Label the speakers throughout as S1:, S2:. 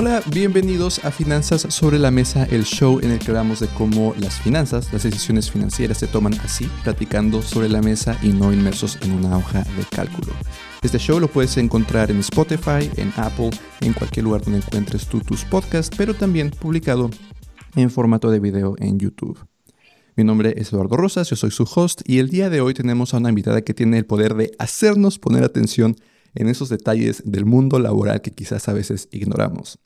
S1: Hola, bienvenidos a Finanzas sobre la Mesa, el show en el que hablamos de cómo las finanzas, las decisiones financieras se toman así, platicando sobre la mesa y no inmersos en una hoja de cálculo. Este show lo puedes encontrar en Spotify, en Apple, en cualquier lugar donde encuentres tú tus podcasts, pero también publicado en formato de video en YouTube. Mi nombre es Eduardo Rosas, yo soy su host y el día de hoy tenemos a una invitada que tiene el poder de hacernos poner atención en esos detalles del mundo laboral que quizás a veces ignoramos.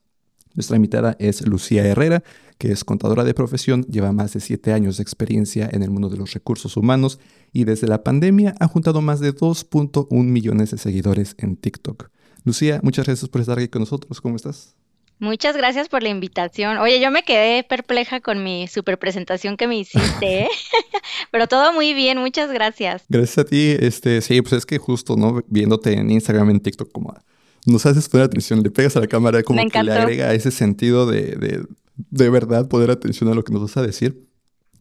S1: Nuestra invitada es Lucía Herrera, que es contadora de profesión, lleva más de siete años de experiencia en el mundo de los recursos humanos y desde la pandemia ha juntado más de 2.1 millones de seguidores en TikTok. Lucía, muchas gracias por estar aquí con nosotros. ¿Cómo estás?
S2: Muchas gracias por la invitación. Oye, yo me quedé perpleja con mi super presentación que me hiciste, ¿eh? pero todo muy bien, muchas gracias.
S1: Gracias a ti, este, sí, pues es que justo, ¿no? Viéndote en Instagram, en TikTok, como nos haces poner atención, le pegas a la cámara, como que le agrega ese sentido de, de, de verdad poner atención a lo que nos vas a decir,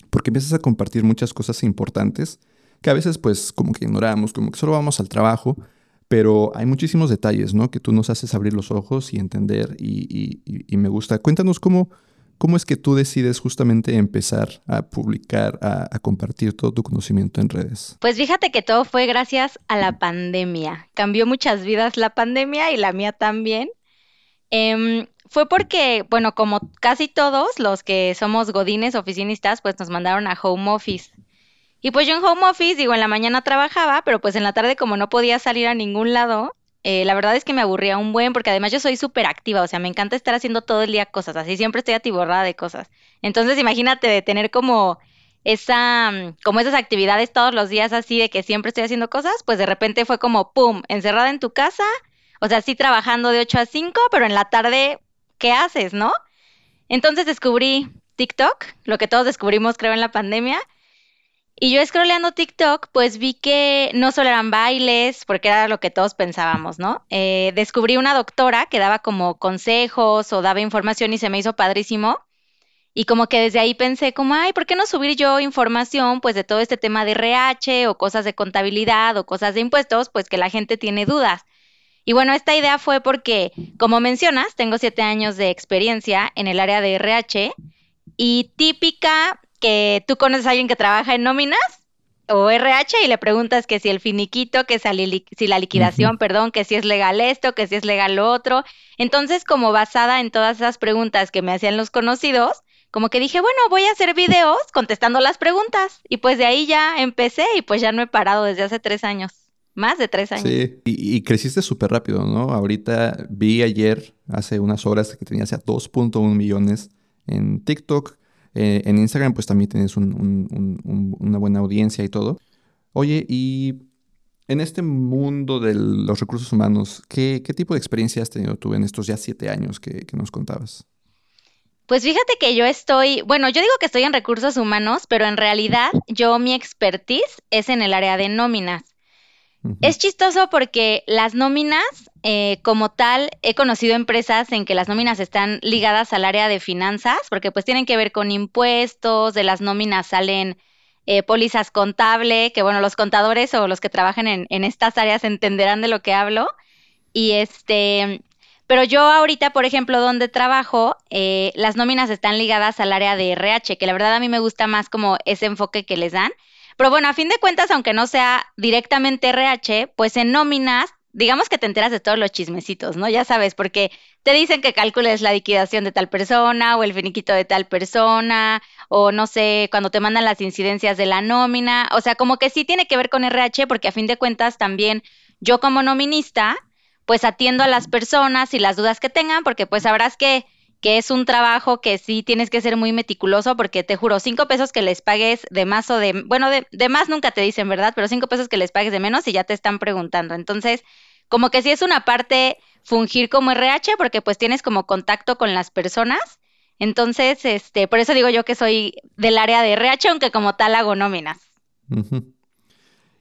S1: porque empiezas a compartir muchas cosas importantes que a veces pues como que ignoramos, como que solo vamos al trabajo, pero hay muchísimos detalles, ¿no? Que tú nos haces abrir los ojos y entender y, y me gusta. Cuéntanos cómo, ¿Cómo es que tú decides justamente empezar a publicar, a, compartir todo tu conocimiento en redes?
S2: Pues fíjate que todo fue gracias a la pandemia. Cambió muchas vidas la pandemia y la mía también. Em, fue porque, bueno, como casi todos los que somos godines, oficinistas, pues nos mandaron a home office. Y pues yo en home office, digo, en la mañana trabajaba, pero pues en la tarde como no podía salir a ningún lado, eh, la verdad es que me aburría un buen, porque además yo soy súper activa, o sea, me encanta estar haciendo todo el día cosas, así siempre estoy atiborrada de cosas. Entonces, imagínate de tener como esa, mm, como esas actividades todos los días así de que siempre estoy haciendo cosas, pues de repente fue como, ¡pum!, encerrada en tu casa, o sea, sí trabajando de 8 a 5, pero en la tarde, ¿qué haces, no? Entonces descubrí TikTok, lo que todos descubrimos creo en la pandemia, y yo scrolleando TikTok, pues vi que no solo eran bailes, porque era lo que todos pensábamos, ¿no? Eh, descubrí una doctora que daba como consejos o daba información y se me hizo padrísimo. Y como que desde ahí pensé como, ay, ¿por qué no subir yo información pues de todo este tema de RH o cosas de contabilidad o cosas de impuestos, pues que la gente tiene dudas? Y bueno, esta idea fue porque, como mencionas, tengo siete años de experiencia en el área de RH y típica que tú conoces a alguien que trabaja en nóminas o RH y le preguntas que si el finiquito, que si la liquidación, perdón, que si es legal esto, que si es legal lo otro. Entonces, como basada en todas esas preguntas que me hacían los conocidos, como que dije, bueno, voy a hacer videos contestando las preguntas. Y pues de ahí ya empecé y pues ya no he parado desde hace tres años. Más de tres años.
S1: Sí, y, creciste súper rápido, ¿no? Ahorita vi ayer, hace unas horas, que tenías ya 2.1 millones en TikTok. Eh, en Instagram pues también tienes una buena audiencia y todo. Oye, y en este mundo de los recursos humanos, ¿qué, tipo de experiencia has tenido tú en estos ya siete años que, nos contabas?
S2: Pues fíjate que yo estoy, bueno, yo digo que estoy en recursos humanos, pero en realidad yo mi expertise es en el área de nóminas. Es chistoso porque las nóminas, eh, como tal, he conocido empresas en que las nóminas están ligadas al área de finanzas, porque pues tienen que ver con impuestos, de las nóminas salen eh, pólizas contable, que bueno, los contadores o los que trabajan en, estas áreas entenderán de lo que hablo. Y este, pero yo ahorita, por ejemplo, donde trabajo, eh, las nóminas están ligadas al área de RH, que la verdad a mí me gusta más como ese enfoque que les dan. Pero bueno, a fin de cuentas, aunque no sea directamente RH, pues en nóminas, digamos que te enteras de todos los chismecitos, ¿no? Ya sabes, porque te dicen que calcules la liquidación de tal persona o el finiquito de tal persona, o no sé, cuando te mandan las incidencias de la nómina, o sea, como que sí tiene que ver con RH, porque a fin de cuentas también yo como nominista, pues atiendo a las personas y las dudas que tengan, porque pues sabrás que que es un trabajo que sí tienes que ser muy meticuloso porque te juro, cinco pesos que les pagues de más o de, bueno, de, de, más nunca te dicen, ¿verdad? Pero cinco pesos que les pagues de menos y ya te están preguntando. Entonces, como que sí es una parte fungir como RH porque pues tienes como contacto con las personas. Entonces, este, por eso digo yo que soy del área de RH, aunque como tal hago nóminas.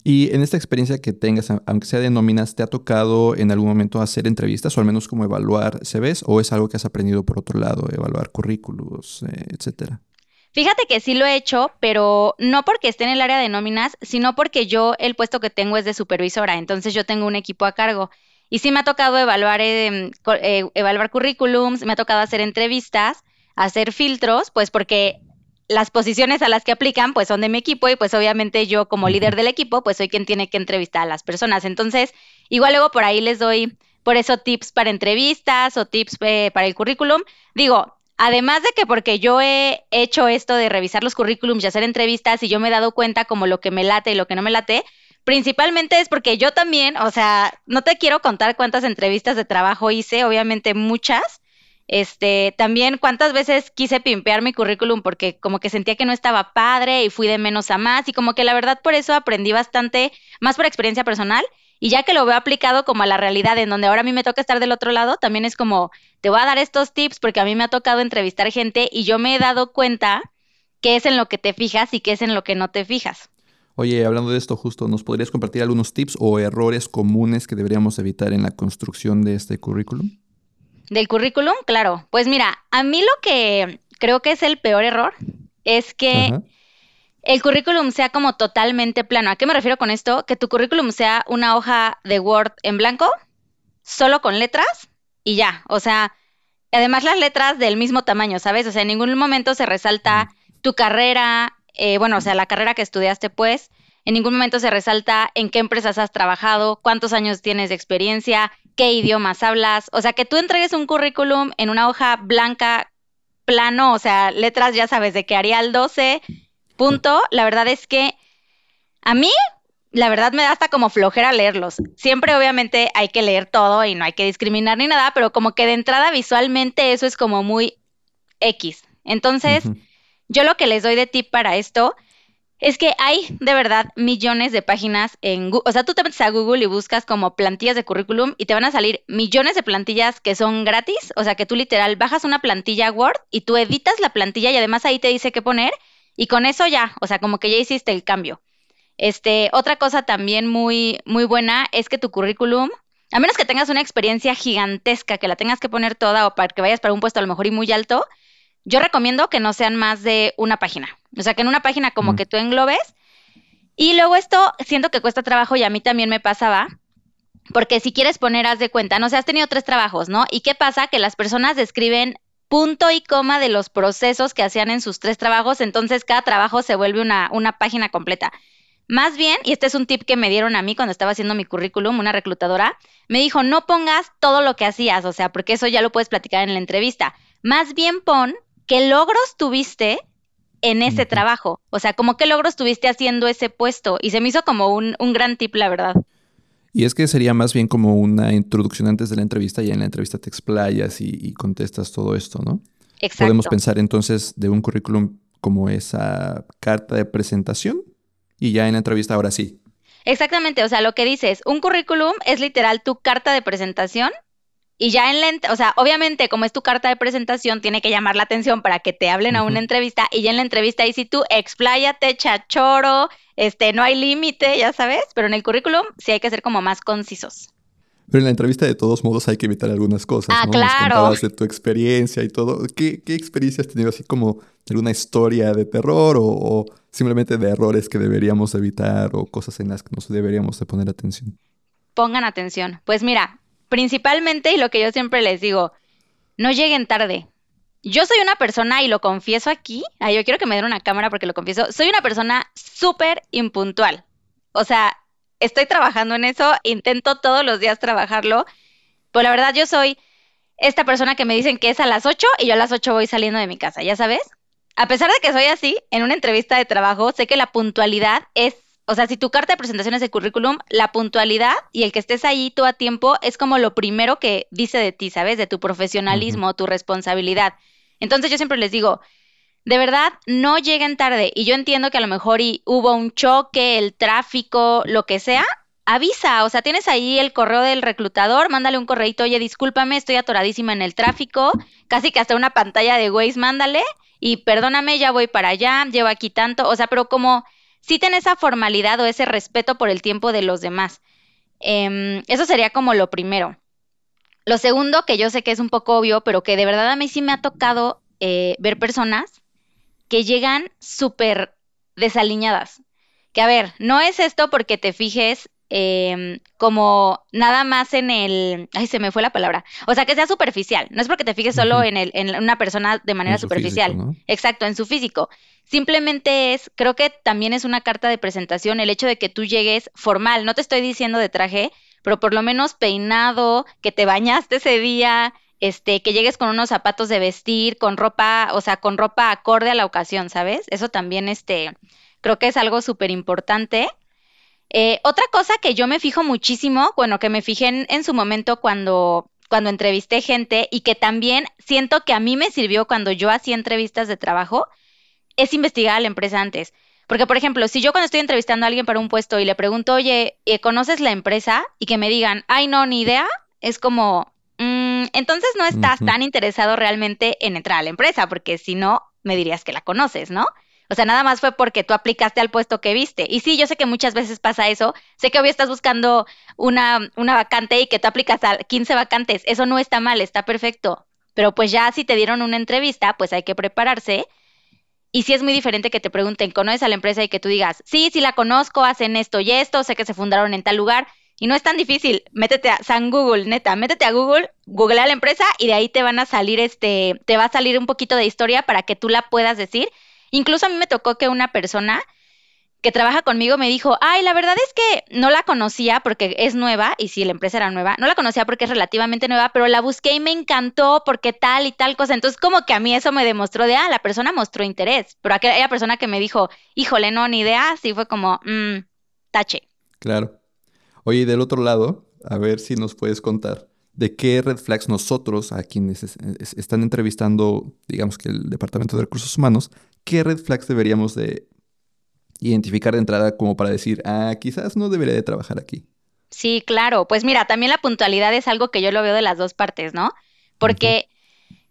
S1: Y en esta experiencia que tengas, aunque sea de nóminas, ¿te ha tocado en algún momento hacer entrevistas o al menos como evaluar CVs o es algo que has aprendido por otro lado, evaluar currículos, eh, etcétera?
S2: Fíjate que sí lo he hecho, pero no porque esté en el área de nóminas, sino porque yo el puesto que tengo es de supervisora, entonces yo tengo un equipo a cargo. Y sí me ha tocado evaluar, em, eh, evaluar currículums, me ha tocado hacer entrevistas, hacer filtros, pues porque las posiciones a las que aplican pues son de mi equipo y pues obviamente yo como líder del equipo pues soy quien tiene que entrevistar a las personas. Entonces, igual luego por ahí les doy por eso tips para entrevistas o tips eh, para el currículum. Digo, además de que porque yo he hecho esto de revisar los currículums y hacer entrevistas y yo me he dado cuenta como lo que me late y lo que no me late, principalmente es porque yo también, o sea, no te quiero contar cuántas entrevistas de trabajo hice, obviamente muchas, este, también cuántas veces quise pimpear mi currículum porque como que sentía que no estaba padre y fui de menos a más y como que la verdad por eso aprendí bastante, más por experiencia personal y ya que lo veo aplicado como a la realidad en donde ahora a mí me toca estar del otro lado, también es como, te voy a dar estos tips porque a mí me ha tocado entrevistar gente y yo me he dado cuenta qué es en lo que te fijas y qué es en lo que no te fijas.
S1: Oye, hablando de esto justo, ¿nos podrías compartir algunos tips o errores comunes que deberíamos evitar en la construcción de este currículum?
S2: Del currículum, claro. Pues mira, a mí lo que creo que es el peor error es que el currículum sea como totalmente plano. ¿A qué me refiero con esto? Que tu currículum sea una hoja de Word en blanco, solo con letras y ya. O sea, además las letras del mismo tamaño, ¿sabes? O sea, en ningún momento se resalta tu carrera, eh, bueno, o sea, la carrera que estudiaste, pues. En ningún momento se resalta en qué empresas has trabajado, cuántos años tienes de experiencia, qué idiomas hablas. O sea, que tú entregues un currículum en una hoja blanca, plano, o sea, letras ya sabes de qué Arial 12, punto. La verdad es que a mí, la verdad me da hasta como flojera leerlos. Siempre obviamente hay que leer todo y no hay que discriminar ni nada, pero como que de entrada visualmente eso es como muy X. Entonces, yo lo que les doy de tip para esto es que hay de verdad millones de páginas en Google. O sea, tú te metes a Google y buscas como plantillas de currículum y te van a salir millones de plantillas que son gratis. O sea, que tú literal bajas una plantilla Word y tú editas la plantilla y además ahí te dice qué poner y con eso ya, o sea, como que ya hiciste el cambio. Este, otra cosa también muy, muy buena es que tu currículum, a menos que tengas una experiencia gigantesca, que la tengas que poner toda o para que vayas para un puesto a lo mejor y muy alto, yo recomiendo que no sean más de una página. O sea, que en una página como que tú englobes. Y luego esto siento que cuesta trabajo y a mí también me pasaba. Porque si quieres poner, haz de cuenta, no sé, has tenido tres trabajos, ¿no? ¿Y qué pasa? Que las personas describen punto y coma de los procesos que hacían en sus tres trabajos, entonces cada trabajo se vuelve una, una página completa. Más bien, y este es un tip que me dieron a mí cuando estaba haciendo mi currículum, una reclutadora, me dijo, no pongas todo lo que hacías, o sea, porque eso ya lo puedes platicar en la entrevista. Más bien pon qué logros tuviste en ese trabajo. O sea, como qué logros tuviste haciendo ese puesto. Y se me hizo como un, gran tip, la verdad.
S1: Y es que sería más bien como una introducción antes de la entrevista y en la entrevista te explayas y, contestas todo esto, ¿no? Exacto. Podemos pensar entonces de un currículum como esa carta de presentación y ya en la entrevista ahora sí.
S2: Exactamente, o sea, lo que dices, un currículum es literal tu carta de presentación y ya en la, o sea, obviamente como es tu carta de presentación, tiene que llamar la atención para que te hablen a una entrevista y ya en la entrevista ahí si tú expláyate, chachoro, este, no hay límite, ya sabes, pero en el currículum sí hay que ser como más concisos.
S1: Pero en la entrevista de todos modos hay que evitar algunas cosas.
S2: Ah,
S1: ¿no?
S2: claro.
S1: de tu experiencia y todo. ¿Qué, ¿Qué, experiencia has tenido así como alguna historia de terror o, o, simplemente de errores que deberíamos evitar o cosas en las que nos deberíamos de poner atención?
S2: Pongan atención. Pues mira, principalmente, y lo que yo siempre les digo, no lleguen tarde. Yo soy una persona, y lo confieso aquí, yo quiero que me den una cámara porque lo confieso, soy una persona súper impuntual. O sea, estoy trabajando en eso, intento todos los días trabajarlo, pero la verdad yo soy esta persona que me dicen que es a las 8 y yo a las 8 voy saliendo de mi casa, ¿ya sabes? A pesar de que soy así, en una entrevista de trabajo sé que la puntualidad es o sea, si tu carta de presentación es de currículum, la puntualidad y el que estés ahí todo a tiempo es como lo primero que dice de ti, ¿sabes? De tu profesionalismo, tu responsabilidad. Entonces yo siempre les digo, de verdad, no lleguen tarde. Y yo entiendo que a lo mejor hubo un choque, el tráfico, lo que sea, avisa, o sea, tienes ahí el correo del reclutador, mándale un correito, oye, discúlpame, estoy atoradísima en el tráfico, casi que hasta una pantalla de Waze, mándale, y perdóname, ya voy para allá, llevo aquí tanto, o sea, pero como sí ten esa formalidad o ese respeto por el tiempo de los demás. Em, eso sería como lo primero. Lo segundo, que yo sé que es un poco obvio, pero que de verdad a mí sí me ha tocado eh, ver personas que llegan súper desaliñadas. Que a ver, no es esto porque te fijes em, como nada más en el, ay, se me fue la palabra, o sea, que sea superficial, no es porque te fijes solo en, el, en una persona de manera superficial, exacto, en su físico, simplemente es, creo que también es una carta de presentación el hecho de que tú llegues formal, no te estoy diciendo de traje, pero por lo menos peinado, que te bañaste ese día, este, que llegues con unos zapatos de vestir, con ropa, o sea, con ropa acorde a la ocasión, ¿sabes? Eso también, este, creo que es algo súper importante. Eh, otra cosa que yo me fijo muchísimo, bueno, que me fijé en, su momento cuando, cuando entrevisté gente y que también siento que a mí me sirvió cuando yo hacía entrevistas de trabajo, es investigar a la empresa antes. Porque, por ejemplo, si yo cuando estoy entrevistando a alguien para un puesto y le pregunto, oye, eh, ¿conoces la empresa? Y que me digan, ay, no, ni idea, es como, Mm, entonces no estás tan interesado realmente en entrar a la empresa, porque si no, me dirías que la conoces, ¿no? O sea, nada más fue porque tú aplicaste al puesto que viste. Y sí, yo sé que muchas veces pasa eso. Sé que hoy estás buscando una, una vacante y que tú aplicas a 15 vacantes. Eso no está mal, está perfecto. Pero pues ya si te dieron una entrevista, pues hay que prepararse. Y sí es muy diferente que te pregunten, ¿conoces a la empresa? Y que tú digas, sí, sí la conozco, hacen esto y esto, sé que se fundaron en tal lugar. Y no es tan difícil. Métete a San Google, neta, métete a Google, googlea la empresa y de ahí te van a salir este, te va a salir un poquito de historia para que tú la puedas decir. Incluso a mí me tocó que una persona que trabaja conmigo me dijo, ay, la verdad es que no la conocía porque es nueva, y sí, la empresa era nueva, no la conocía porque es relativamente nueva, pero la busqué y me encantó porque tal y tal cosa. Entonces, como que a mí eso me demostró de, ah, la persona mostró interés, pero aquella persona que me dijo, híjole, no, ni idea, sí fue como, mmm, tache.
S1: Claro. Oye, del otro lado, a ver si nos puedes contar de qué red flags nosotros, a quienes están entrevistando, digamos que el Departamento de Recursos Humanos, qué red flags deberíamos de identificar de entrada como para decir, ah, quizás no debería de trabajar aquí.
S2: Sí, claro. Pues mira, también la puntualidad es algo que yo lo veo de las dos partes, ¿no? Porque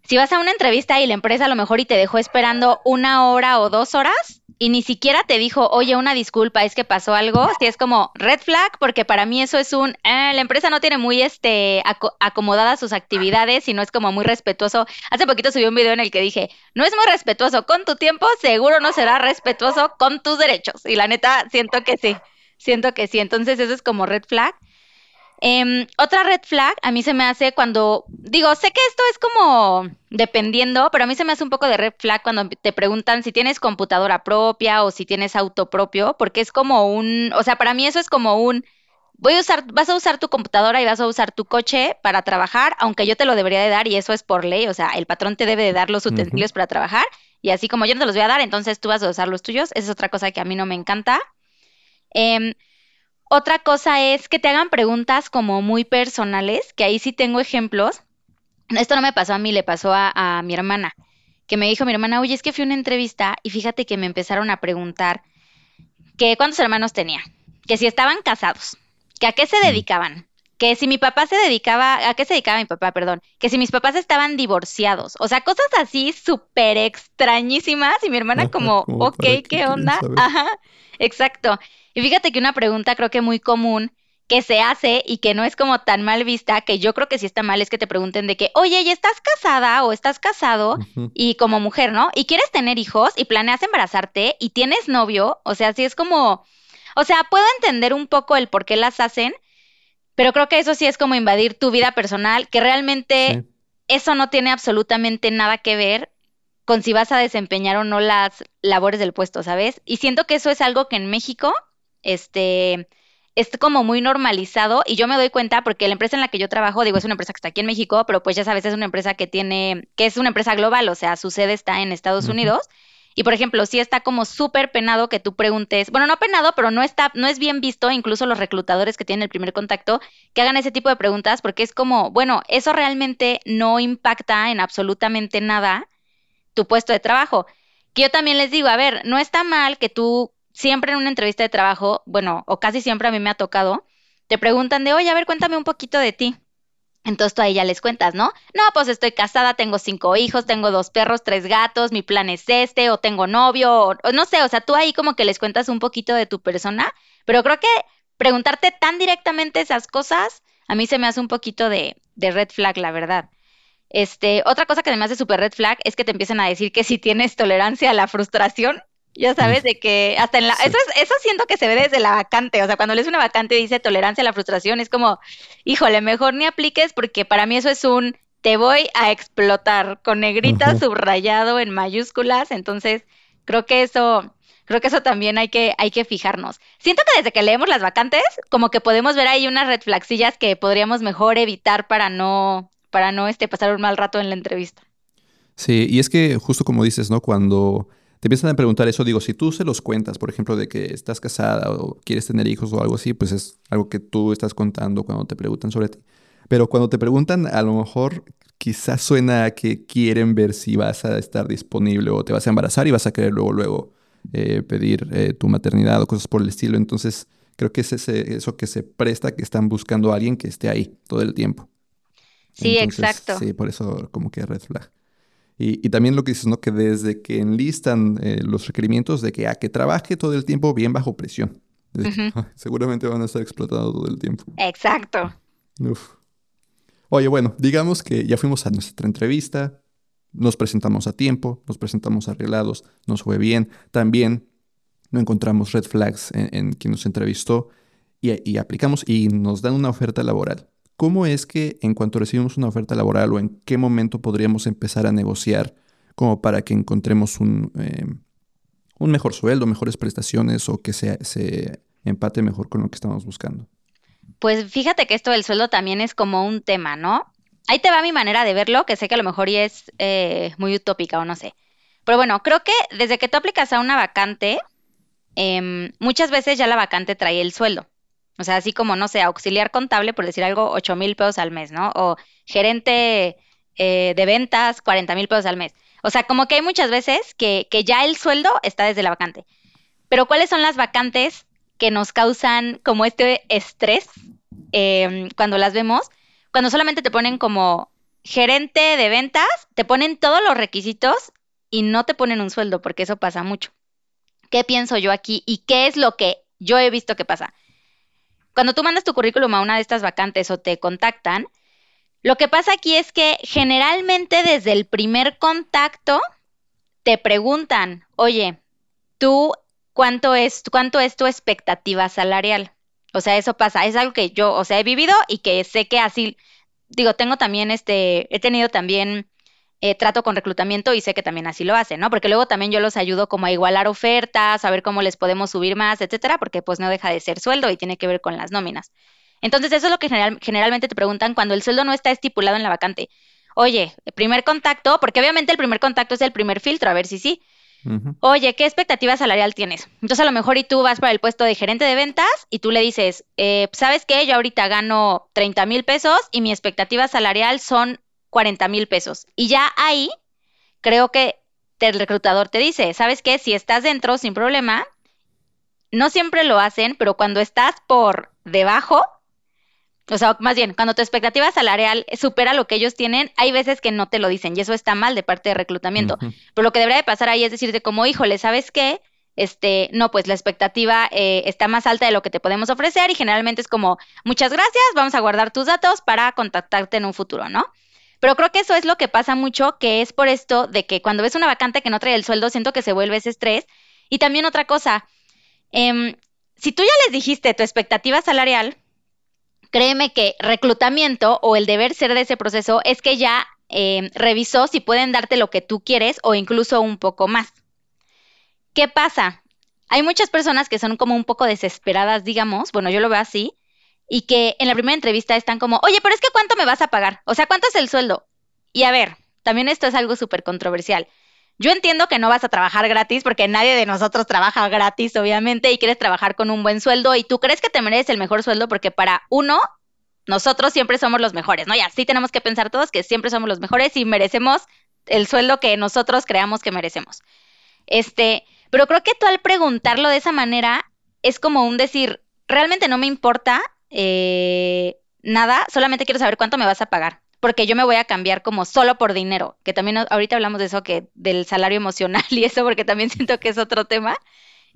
S2: si vas a una entrevista y la empresa a lo mejor y te dejó esperando una hora o dos horas y ni siquiera te dijo, oye, una disculpa, es que pasó algo, si es como red flag, porque para mí eso es un, eh, la empresa no tiene muy este acomodadas sus actividades y no es como muy respetuoso. Hace poquito subí un video en el que dije, no es muy respetuoso con tu tiempo, seguro no será respetuoso con tus derechos. Y la neta, siento que sí, siento que sí. Entonces eso es como red flag. Em, otra red flag a mí se me hace cuando, digo, sé que esto es como dependiendo, pero a mí se me hace un poco de red flag cuando te preguntan si tienes computadora propia o si tienes auto propio, porque es como un, o sea, para mí eso es como un, voy a usar, vas a usar tu computadora y vas a usar tu coche para trabajar, aunque yo te lo debería de dar y eso es por ley, o sea, el patrón te debe de dar los utensilios para trabajar y así como yo no te los voy a dar, entonces tú vas a usar los tuyos, esa es otra cosa que a mí no me encanta. Eh, otra cosa es que te hagan preguntas como muy personales, que ahí sí tengo ejemplos. Esto no me pasó a mí, le pasó a, mi hermana, que me dijo mi hermana, oye, es que fui a una entrevista y fíjate que me empezaron a preguntar que cuántos hermanos tenía, que si estaban casados, que a qué se dedicaban, que si mi papá se dedicaba, ¿a qué se dedicaba mi papá? Perdón, que si mis papás estaban divorciados, o sea, cosas así súper extrañísimas y mi hermana como, ok, ¿qué onda? Ajá, exacto. Y fíjate que una pregunta creo que muy común que se hace y que no es como tan mal vista, que yo creo que sí está mal, es que te pregunten de que, oye, ¿y estás casada o estás casado? Y como mujer, ¿no? Y quieres tener hijos y planeas embarazarte y tienes novio, o sea, sí es como, o sea, puedo entender un poco el por qué las hacen, pero creo que eso sí es como invadir tu vida personal, que realmente eso no tiene absolutamente nada que ver con si vas a desempeñar o no las labores del puesto, ¿sabes? Y siento que eso es algo que en México este, es como muy normalizado y yo me doy cuenta porque la empresa en la que yo trabajo, digo, es una empresa que está aquí en México, pero pues ya sabes, es una empresa que tiene, que es una empresa global, o sea, su sede está en Estados Unidos. Y por ejemplo, sí está como súper penado que tú preguntes, bueno, no penado, pero no está, no es bien visto, incluso los reclutadores que tienen el primer contacto, que hagan ese tipo de preguntas, porque es como, bueno, eso realmente no impacta en absolutamente nada tu puesto de trabajo. Que yo también les digo, a ver, no está mal que tú siempre en una entrevista de trabajo, bueno, o casi siempre a mí me ha tocado, te preguntan de, oye, a ver, cuéntame un poquito de ti. Entonces tú ahí ya les cuentas, ¿no? No, pues estoy casada, tengo cinco hijos, tengo dos perros, tres gatos, mi plan es este, o tengo novio, o, no sé, o sea, tú ahí como que les cuentas un poquito de tu persona, pero creo que preguntarte tan directamente esas cosas, a mí se me hace un poquito de, de red flag, la verdad. Este, otra cosa que además de super red flag es que te empiezan a decir que si tienes tolerancia a la frustración, Ya sabes, de que hasta en la... Eso, es, eso siento que se ve desde la vacante. O sea, cuando lees una vacante dice tolerancia a la frustración, es como, híjole, mejor ni apliques porque para mí eso es un te voy a explotar con negrita subrayado en mayúsculas. Entonces, creo que eso creo que eso también hay que, hay que fijarnos. Siento que desde que leemos las vacantes, como que podemos ver ahí unas red flagsillas que podríamos mejor evitar para no, para no este, pasar un mal rato en la entrevista.
S1: Sí, y es que justo como dices, ¿no? Cuando te empiezan a preguntar eso, digo, si tú se los cuentas, por ejemplo, de que estás casada o quieres tener hijos o algo así, pues es algo que tú estás contando cuando te preguntan sobre ti. Pero cuando te preguntan, a lo mejor quizás suena a que quieren ver si vas a estar disponible o te vas a embarazar y vas a querer luego, luego eh, pedir eh, tu maternidad o cosas por el estilo. Entonces, creo que es eso que se presta, que están buscando a alguien que esté ahí todo el tiempo.
S2: Sí, exacto.
S1: Sí, por eso como que red flag. Y, y, también lo que dices, ¿no? Que desde que enlistan eh, los requerimientos de que a que trabaje todo el tiempo bien bajo presión. seguramente van a estar explotando todo el tiempo.
S2: Exacto.
S1: Oye, bueno, digamos que ya fuimos a nuestra entrevista, nos presentamos a tiempo, nos presentamos arreglados, nos fue bien. También no encontramos red flags en, quien nos entrevistó y, y aplicamos y nos dan una oferta laboral. ¿Cómo es que en cuanto recibimos una oferta laboral o en qué momento podríamos empezar a negociar como para que encontremos un, eh, un mejor sueldo, mejores prestaciones o que se, se empate mejor con lo que estamos buscando?
S2: Pues fíjate que esto del sueldo también es como un tema, ¿no? Ahí te va mi manera de verlo, que sé que a lo mejor ya es eh, muy utópica o no sé. Pero bueno, creo que desde que tú aplicas a una vacante, em, muchas veces ya la vacante trae el sueldo. O sea, así como, no sé, auxiliar contable, por decir algo, 8 mil pesos al mes, ¿no? O gerente eh, de ventas, 40 mil pesos al mes. O sea, como que hay muchas veces que, que ya el sueldo está desde la vacante. Pero ¿cuáles son las vacantes que nos causan como este estrés em, cuando las vemos? Cuando solamente te ponen como gerente de ventas, te ponen todos los requisitos y no te ponen un sueldo, porque eso pasa mucho. ¿Qué pienso yo aquí y qué es lo que yo he visto que pasa? Cuando tú mandas tu currículum a una de estas vacantes o te contactan, lo que pasa aquí es que generalmente desde el primer contacto te preguntan, oye, tú, ¿cuánto es, cuánto es tu expectativa salarial? O sea, eso pasa, es algo que yo, o sea, he vivido y que sé que así, digo, tengo también este, he tenido también eh, trato con reclutamiento y sé que también así lo hacen, ¿no? Porque luego también yo los ayudo como a igualar ofertas, a ver cómo les podemos subir más, etcétera, porque pues no deja de ser sueldo y tiene que ver con las nóminas. Entonces, eso es lo que generalmente te preguntan cuando el sueldo no está estipulado en la vacante. Oye, primer contacto, porque obviamente el primer contacto es el primer filtro, a ver si sí. Oye, ¿qué expectativa salarial tienes? Entonces, a lo mejor y tú vas para el puesto de gerente de ventas y tú le dices, eh, ¿sabes qué? Yo ahorita gano 30 mil pesos y mi expectativa salarial son 40 mil pesos. Y ya ahí creo que el reclutador te dice, ¿sabes qué? Si estás dentro sin problema, no siempre lo hacen, pero cuando estás por debajo, o sea, más bien, cuando tu expectativa salarial supera lo que ellos tienen, hay veces que no te lo dicen y eso está mal de parte de reclutamiento. Pero lo que debería de pasar ahí es decirte como, híjole, ¿sabes qué? Este, no, pues la expectativa eh, está más alta de lo que te podemos ofrecer y generalmente es como, muchas gracias, vamos a guardar tus datos para contactarte en un futuro, ¿no? Pero creo que eso es lo que pasa mucho, que es por esto de que cuando ves una vacante que no trae el sueldo, siento que se vuelve ese estrés. Y también otra cosa, em, si tú ya les dijiste tu expectativa salarial, créeme que reclutamiento o el deber ser de ese proceso es que ya em, revisó si pueden darte lo que tú quieres o incluso un poco más. ¿Qué pasa? Hay muchas personas que son como un poco desesperadas, digamos, bueno, yo lo veo así, y que en la primera entrevista están como, oye, pero es que ¿cuánto me vas a pagar? O sea, ¿cuánto es el sueldo? Y a ver, también esto es algo súper controversial. Yo entiendo que no vas a trabajar gratis porque nadie de nosotros trabaja gratis, obviamente, y quieres trabajar con un buen sueldo y tú crees que te mereces el mejor sueldo porque para uno, nosotros siempre somos los mejores, ¿no? Y así tenemos que pensar todos que siempre somos los mejores y merecemos el sueldo que nosotros creamos que merecemos. Este, pero creo que tú al preguntarlo de esa manera es como un decir, realmente no me importa eh, nada, solamente quiero saber cuánto me vas a pagar, porque yo me voy a cambiar como solo por dinero, que también ahorita hablamos de eso, que del salario emocional y eso, porque también siento que es otro tema.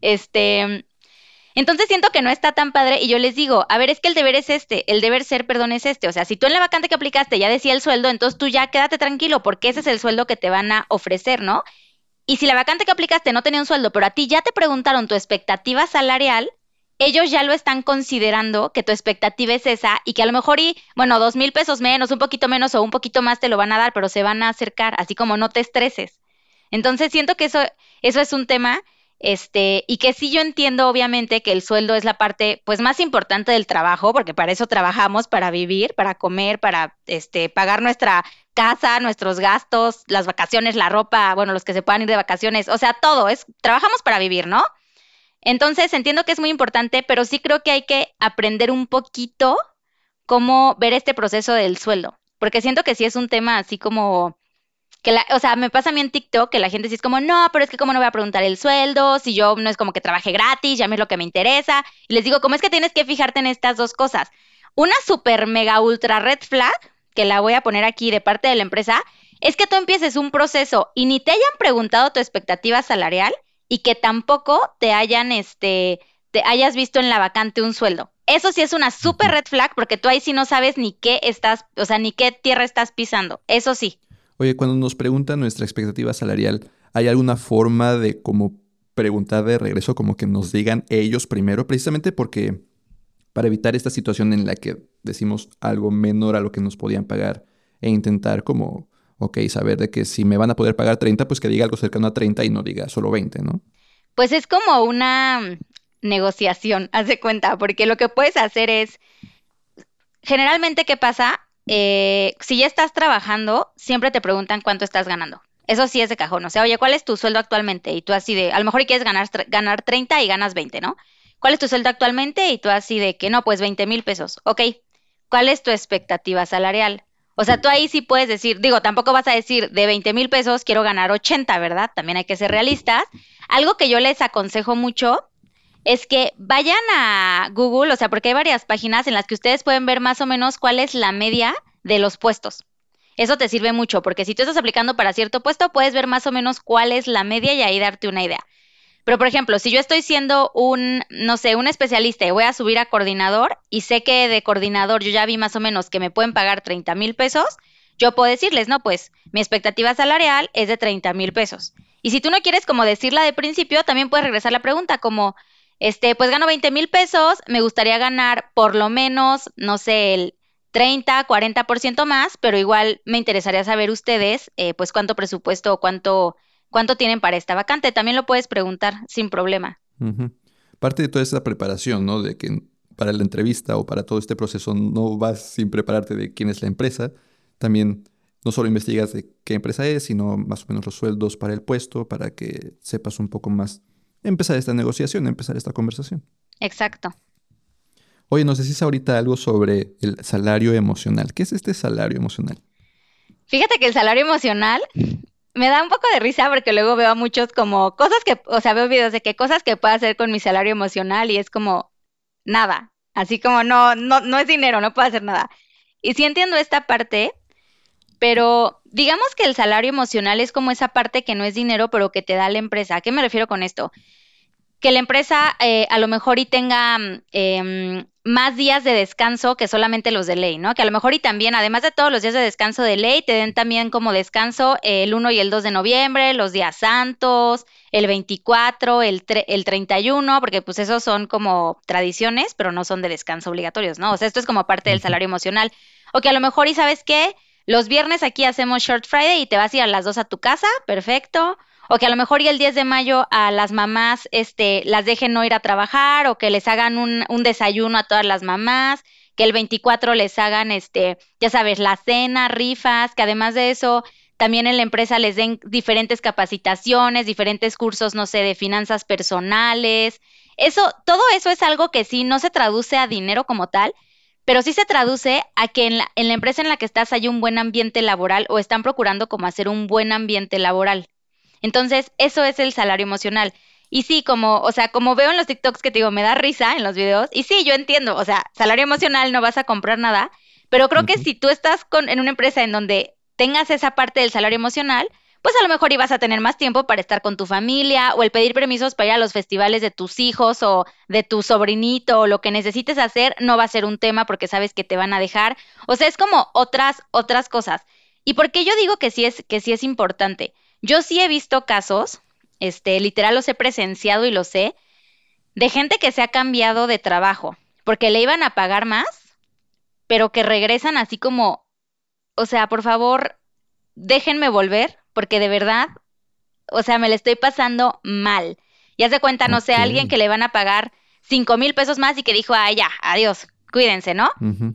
S2: Este, entonces siento que no está tan padre y yo les digo, a ver, es que el deber es este, el deber ser, perdón, es este. O sea, si tú en la vacante que aplicaste ya decía el sueldo, entonces tú ya quédate tranquilo porque ese es el sueldo que te van a ofrecer, ¿no? y si la vacante que aplicaste no tenía un sueldo, pero a ti ya te preguntaron tu expectativa salarial, ellos ya lo están considerando que tu expectativa es esa y que a lo mejor, y bueno, dos mil pesos menos, un poquito menos o un poquito más te lo van a dar, pero se van a acercar, así como no te estreses. Entonces siento que eso, eso es un tema, este, y que sí yo entiendo obviamente que el sueldo es la parte pues más importante del trabajo, porque para eso trabajamos, para vivir, para comer, para este, pagar nuestra casa, nuestros gastos, las vacaciones, la ropa, bueno, los que se puedan ir de vacaciones, o sea, todo, es, trabajamos para vivir, ¿no? Entonces, entiendo que es muy importante, pero sí creo que hay que aprender un poquito cómo ver este proceso del sueldo, porque siento que sí es un tema así como que la, o sea, me pasa a mí en TikTok que la gente sí es como, no, pero es que cómo no voy a preguntar el sueldo, si yo no es como que trabaje gratis, ya me es lo que me interesa. Y les digo, ¿cómo es que tienes que fijarte en estas dos cosas? Una super mega ultra red flag que la voy a poner aquí de parte de la empresa, es que tú empieces un proceso y ni te hayan preguntado tu expectativa salarial y que tampoco te hayan, este, te hayas visto en la vacante un sueldo. Eso sí es una super red flag porque tú ahí sí no sabes ni qué estás, o sea, ni qué tierra estás pisando. Eso sí.
S1: Oye, cuando nos preguntan nuestra expectativa salarial, ¿hay alguna forma de como preguntar de regreso, como que nos digan ellos primero, precisamente porque para evitar esta situación en la que decimos algo menor a lo que nos podían pagar e intentar como, ok, saber de que si me van a poder pagar 30, pues que diga algo cercano a 30 y no diga solo 20, ¿no?
S2: Pues es como una negociación, haz de cuenta, porque lo que puedes hacer es, generalmente, ¿qué pasa? Eh, si ya estás trabajando, siempre te preguntan cuánto estás ganando. Eso sí es de cajón. O sea, oye, ¿cuál es tu sueldo actualmente? Y tú así de, a lo mejor quieres ganar, ganar 30 y ganas 20, ¿no? ¿Cuál es tu sueldo actualmente? Y tú así de que no, pues 20 mil pesos. Ok, ¿cuál es tu expectativa salarial? O sea, tú ahí sí puedes decir, digo, tampoco vas a decir de 20 mil pesos quiero ganar 80, ¿verdad? También hay que ser realistas. Algo que yo les aconsejo mucho es que vayan a Google, o sea, porque hay varias páginas en las que ustedes pueden ver más o menos cuál es la media de los puestos. Eso te sirve mucho, porque si tú estás aplicando para cierto puesto, puedes ver más o menos cuál es la media y ahí darte una idea. Pero, por ejemplo, si yo estoy siendo un, no sé, un especialista y voy a subir a coordinador y sé que de coordinador yo ya vi más o menos que me pueden pagar 30 mil pesos, yo puedo decirles, no, pues mi expectativa salarial es de 30 mil pesos. Y si tú no quieres como decirla de principio, también puedes regresar la pregunta como, este, pues gano 20 mil pesos, me gustaría ganar por lo menos, no sé, el 30, 40% más, pero igual me interesaría saber ustedes, eh, pues cuánto presupuesto o cuánto cuánto tienen para esta vacante. También lo puedes preguntar sin problema.
S1: Parte de toda esta preparación, ¿no? De que para la entrevista o para todo este proceso no vas sin prepararte de quién es la empresa. También no solo investigas de qué empresa es, sino más o menos los sueldos para el puesto, para que sepas un poco más empezar esta negociación, empezar esta conversación.
S2: Exacto.
S1: Oye, nos decís ahorita algo sobre el salario emocional. ¿Qué es este salario emocional?
S2: Fíjate que el salario emocional me da un poco de risa porque luego veo a muchos como cosas que, o sea, veo videos de que cosas que puedo hacer con mi salario emocional y es como nada, así como no, no, no es dinero, no puedo hacer nada. Y sí entiendo esta parte, pero digamos que el salario emocional es como esa parte que no es dinero, pero que te da la empresa. ¿A qué me refiero con esto? Que la empresa eh, a lo mejor y tenga eh, más días de descanso que solamente los de ley, ¿no? Que a lo mejor y también, además de todos los días de descanso de ley, te den también como descanso el 1 y el 2 de noviembre, los días santos, el 24, el, el 31, porque pues esos son como tradiciones, pero no son de descanso obligatorios, ¿no? O sea, esto es como parte del salario emocional. O que a lo mejor, ¿y sabes qué? Los viernes aquí hacemos Short Friday y te vas a ir a las 2 a tu casa, perfecto o que a lo mejor y el 10 de mayo a las mamás este, las dejen no ir a trabajar o que les hagan un, un desayuno a todas las mamás, que el 24 les hagan, este, ya sabes, la cena, rifas, que además de eso también en la empresa les den diferentes capacitaciones, diferentes cursos, no sé, de finanzas personales. Eso, todo eso es algo que sí no se traduce a dinero como tal, pero sí se traduce a que en la, en la empresa en la que estás hay un buen ambiente laboral o están procurando como hacer un buen ambiente laboral. Entonces, eso es el salario emocional. Y sí, como, o sea, como veo en los TikToks que te digo, me da risa en los videos. Y sí, yo entiendo, o sea, salario emocional no vas a comprar nada, pero creo que si tú estás con, en una empresa en donde tengas esa parte del salario emocional, pues a lo mejor ibas a tener más tiempo para estar con tu familia o el pedir permisos para ir a los festivales de tus hijos o de tu sobrinito o lo que necesites hacer no va a ser un tema porque sabes que te van a dejar. O sea, es como otras otras cosas. ¿Y por qué yo digo que sí es que sí es importante? Yo sí he visto casos, este, literal los he presenciado y lo sé, de gente que se ha cambiado de trabajo porque le iban a pagar más, pero que regresan así como, o sea, por favor, déjenme volver, porque de verdad, o sea, me le estoy pasando mal. Y haz de cuenta, no sé, alguien que le van a pagar cinco mil pesos más y que dijo, ah, ya, adiós, cuídense, ¿no?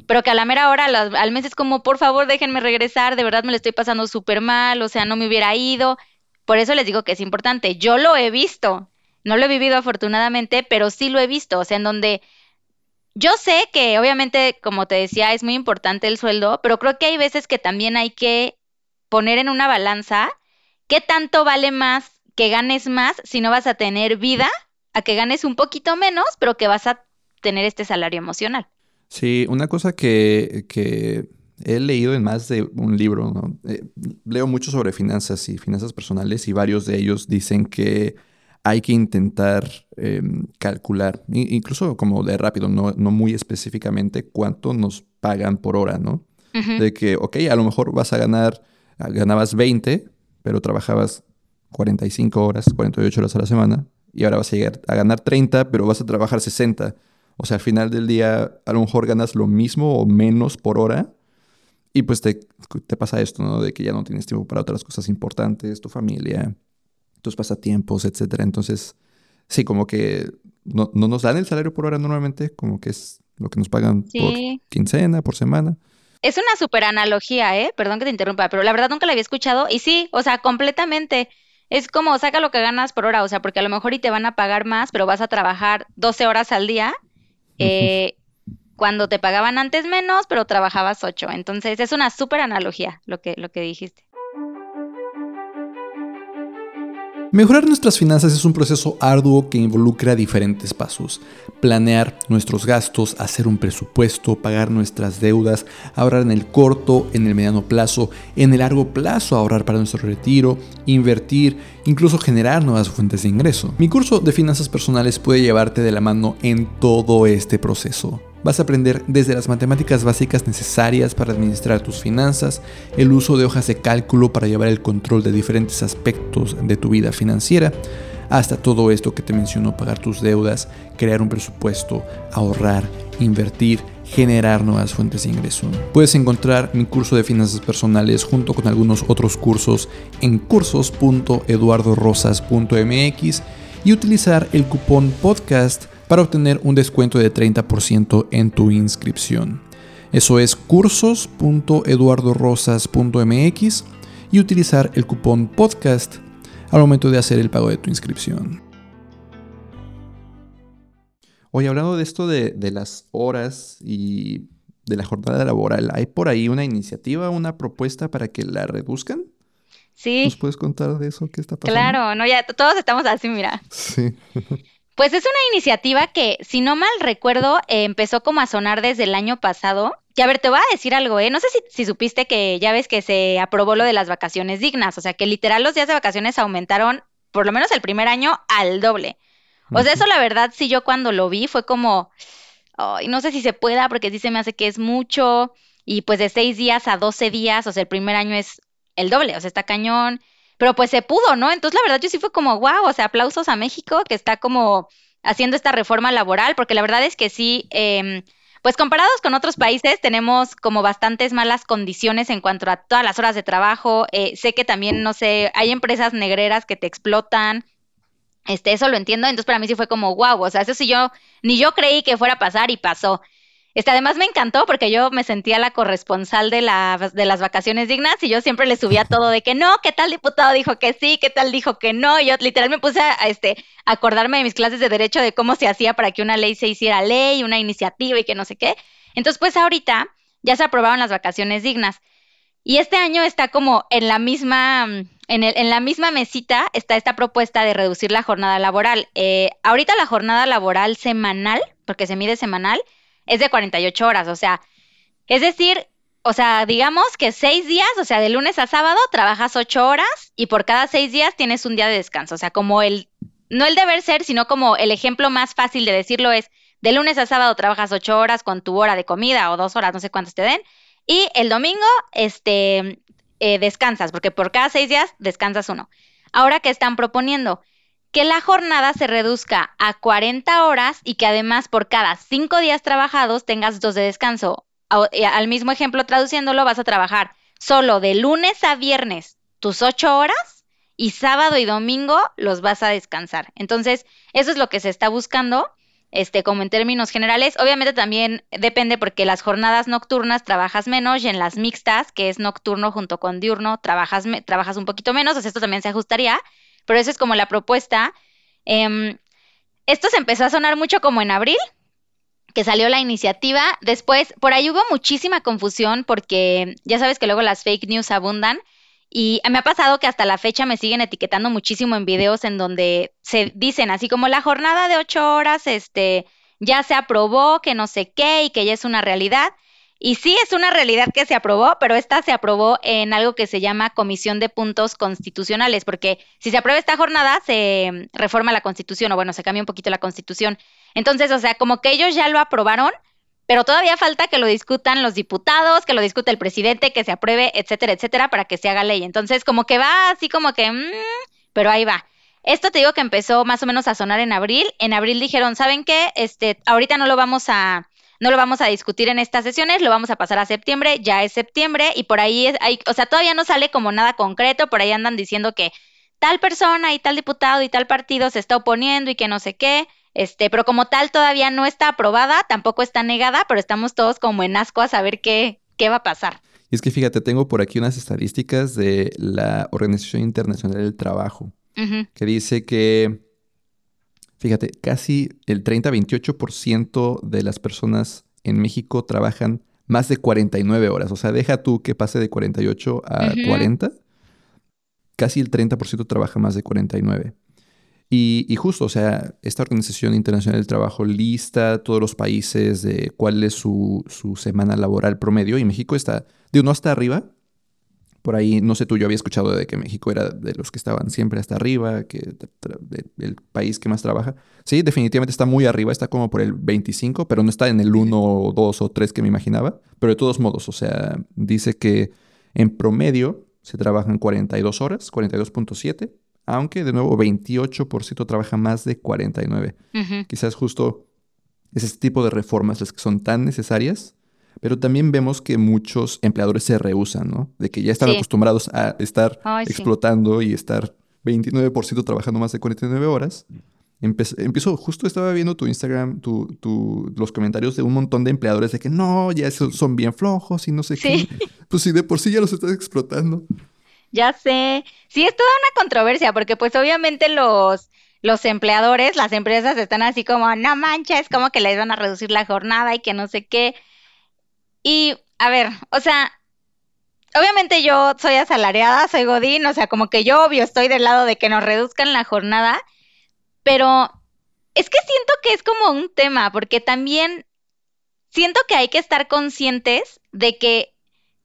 S2: Pero que a la mera hora, al mes es como, por favor, déjenme regresar, de verdad me le estoy pasando súper mal, o sea, no me hubiera ido. Por eso les digo que es importante. Yo lo he visto, no lo he vivido afortunadamente, pero sí lo he visto, o sea, en donde yo sé que obviamente, como te decía, es muy importante el sueldo, pero creo que hay veces que también hay que poner en una balanza qué tanto vale más que ganes más si no vas a tener vida a que ganes un poquito menos, pero que vas a tener este salario emocional.
S1: Sí, una cosa que, que he leído en más de un libro, ¿no? Eh, leo mucho sobre finanzas y finanzas personales y varios de ellos dicen que hay que intentar em, calcular, incluso como de rápido, no, muy específicamente cuánto nos pagan por hora, ¿no? De que, ok, a lo mejor vas a ganar, ganabas 20, pero trabajabas 45 horas, 48 horas a la semana, y ahora vas a llegar a ganar 30, pero vas a trabajar 60. O sea, al final del día, a lo mejor ganas lo mismo o menos por hora, y pues te, te pasa esto, ¿no? De que ya no tienes tiempo para otras cosas importantes, tu familia, tus pasatiempos, etcétera. Entonces, sí, como que no, nos dan el salario por hora normalmente, como que es lo que nos pagan por quincena, por semana.
S2: Es una super analogía, ¿eh? Perdón que te interrumpa, pero la verdad nunca la había escuchado y sí, o sea, completamente. Es como saca lo que ganas por hora, o sea, porque a lo mejor y te van a pagar más, pero vas a trabajar 12 horas al día, eh, cuando te pagaban antes menos, pero trabajabas 8. Entonces, es una súper analogía lo que, lo que dijiste.
S1: Mejorar nuestras finanzas es un proceso arduo que involucra diferentes pasos. Planear nuestros gastos, hacer un presupuesto, pagar nuestras deudas, ahorrar en el corto, en el mediano plazo, en el largo plazo ahorrar para nuestro retiro, invertir, incluso generar nuevas fuentes de ingreso. Mi curso de finanzas personales puede llevarte de la mano en todo este proceso. Vas a aprender desde las matemáticas básicas necesarias para administrar tus finanzas, el uso de hojas de cálculo para llevar el control de diferentes aspectos de tu vida financiera, hasta todo esto que te menciono, pagar tus deudas, crear un presupuesto, ahorrar, invertir, generar nuevas fuentes de ingreso. Puedes encontrar mi curso de finanzas personales junto con algunos otros cursos en cursos.eduardorosas.mx y utilizar el cupón podcast para obtener un descuento de 30% en tu inscripción. Eso es cursos.eduardorosas.mx y utilizar el cupón podcast al momento de hacer el pago de tu inscripción. Hoy hablando de esto de, las horas y de la jornada laboral, ¿hay por ahí una iniciativa, una propuesta para que la reduzcan?
S2: Sí.
S1: ¿Nos puedes contar de eso? ¿Qué está pasando?
S2: Claro, no, ya todos estamos así, mira. Sí. Pues es una iniciativa que, si no mal recuerdo, eh, empezó como a sonar desde el año pasado. Que a ver, te voy a decir algo, ¿eh? No sé si, supiste que ya ves que se aprobó lo de las vacaciones dignas, o sea que literal los días de vacaciones aumentaron, por lo menos el primer año, al doble. O sea, eso la verdad, sí yo cuando lo vi fue como, ay, no sé si se pueda, porque sí se me hace que es mucho, y pues de seis días a doce días, o sea, el primer año es el doble, o sea, está cañón pero pues se pudo, ¿no? Entonces la verdad yo sí fue como, wow, o sea, aplausos a México que está como haciendo esta reforma laboral, porque la verdad es que sí, eh, pues comparados con otros países tenemos como bastantes malas condiciones en cuanto a todas las horas de trabajo. Eh, sé que también, no sé, hay empresas negreras que te explotan. Este, eso lo entiendo, entonces para mí sí fue como, wow, o sea, eso sí yo, ni yo creí que fuera a pasar y pasó. Este, además me encantó porque yo me sentía la corresponsal de, la, de las vacaciones dignas y yo siempre le subía todo de que no, ¿qué tal diputado dijo que sí? ¿Qué tal dijo que no? Y yo literal me puse a, este, acordarme de mis clases de derecho de cómo se hacía para que una ley se hiciera ley, una iniciativa y que no sé qué. Entonces, pues ahorita ya se aprobaron las vacaciones dignas. Y este año está como en la misma, en, el, en la misma mesita está esta propuesta de reducir la jornada laboral. Eh, ahorita la jornada laboral semanal, porque se mide semanal, es de 48 horas, o sea, es decir, o sea, digamos que seis días, o sea, de lunes a sábado trabajas ocho horas y por cada seis días tienes un día de descanso, o sea, como el, no el deber ser, sino como el ejemplo más fácil de decirlo es, de lunes a sábado trabajas ocho horas con tu hora de comida o dos horas, no sé cuántos te den, y el domingo, este, eh, descansas, porque por cada seis días descansas uno. Ahora, ¿qué están proponiendo? Que la jornada se reduzca a 40 horas y que además por cada cinco días trabajados tengas dos de descanso. Al mismo ejemplo, traduciéndolo, vas a trabajar solo de lunes a viernes tus ocho horas y sábado y domingo los vas a descansar. Entonces, eso es lo que se está buscando este, como en términos generales. Obviamente también depende porque las jornadas nocturnas trabajas menos y en las mixtas, que es nocturno junto con diurno, trabajas, trabajas un poquito menos, o sea, esto también se ajustaría, pero eso es como la propuesta. Em, esto se empezó a sonar mucho como en abril, que salió la iniciativa. Después, por ahí hubo muchísima confusión porque ya sabes que luego las fake news abundan. Y me ha pasado que hasta la fecha me siguen etiquetando muchísimo en videos en donde se dicen así como la jornada de ocho horas, este, ya se aprobó, que no sé qué y que ya es una realidad. Y sí es una realidad que se aprobó, pero esta se aprobó en algo que se llama Comisión de Puntos Constitucionales, porque si se aprueba esta jornada, se reforma la Constitución, o bueno, se cambia un poquito la Constitución. Entonces, o sea, como que ellos ya lo aprobaron, pero todavía falta que lo discutan los diputados, que lo discute el presidente, que se apruebe, etcétera, etcétera, para que se haga ley. Entonces, como que va así como que, mm, pero ahí va. Esto te digo que empezó más o menos a sonar en abril. En abril dijeron, ¿saben qué? Este, ahorita no lo vamos a, no lo vamos a discutir en estas sesiones, lo vamos a pasar a septiembre, ya es septiembre, y por ahí, hay, o sea, todavía no sale como nada concreto, por ahí andan diciendo que tal persona y tal diputado y tal partido se está oponiendo y que no sé qué. Este, pero como tal todavía no está aprobada, tampoco está negada, pero estamos todos como en asco a saber qué, qué va a pasar.
S1: Y es que fíjate, tengo por aquí unas estadísticas de la Organización Internacional del Trabajo, que dice que, fíjate, casi el 30-28% de las personas en México trabajan más de 49 horas. O sea, deja tú que pase de 48 a 40. Casi el 30% trabaja más de 49. Y, justo, o sea, esta Organización Internacional del Trabajo lista todos los países de cuál es su, semana laboral promedio y México está, digo, no hasta arriba. Por ahí, no sé tú, yo había escuchado de que México era de los que estaban siempre hasta arriba, que el país que más trabaja. Sí, definitivamente está muy arriba, está como por el 25, pero no está en el 1, 2 o 3 que me imaginaba. Pero de todos modos, o sea, dice que en promedio se trabajan 42 horas, 42.7 aunque de nuevo 28% trabaja más de 49. Quizás justo es este tipo de reformas las que son tan necesarias, pero también vemos que muchos empleadores se rehusan, ¿no? De que ya están acostumbrados a estar explotando y estar 29% trabajando más de 49 horas. empiezo, justo estaba viendo tu Instagram, tu, los comentarios de un montón de empleadores de que no, ya son bien flojos y no sé qué. Pues si de por sí ya los estás explotando.
S2: Ya sé. Sí, es toda una controversia, porque pues obviamente los, los empleadores, las empresas están así como, no manches, como que les van a reducir la jornada y que no sé qué. Y, a ver, o sea, obviamente yo soy asalariada, soy Godín, o sea, como que yo obvio estoy del lado de que nos reduzcan la jornada, pero es que siento que es como un tema, porque también siento que hay que estar conscientes de que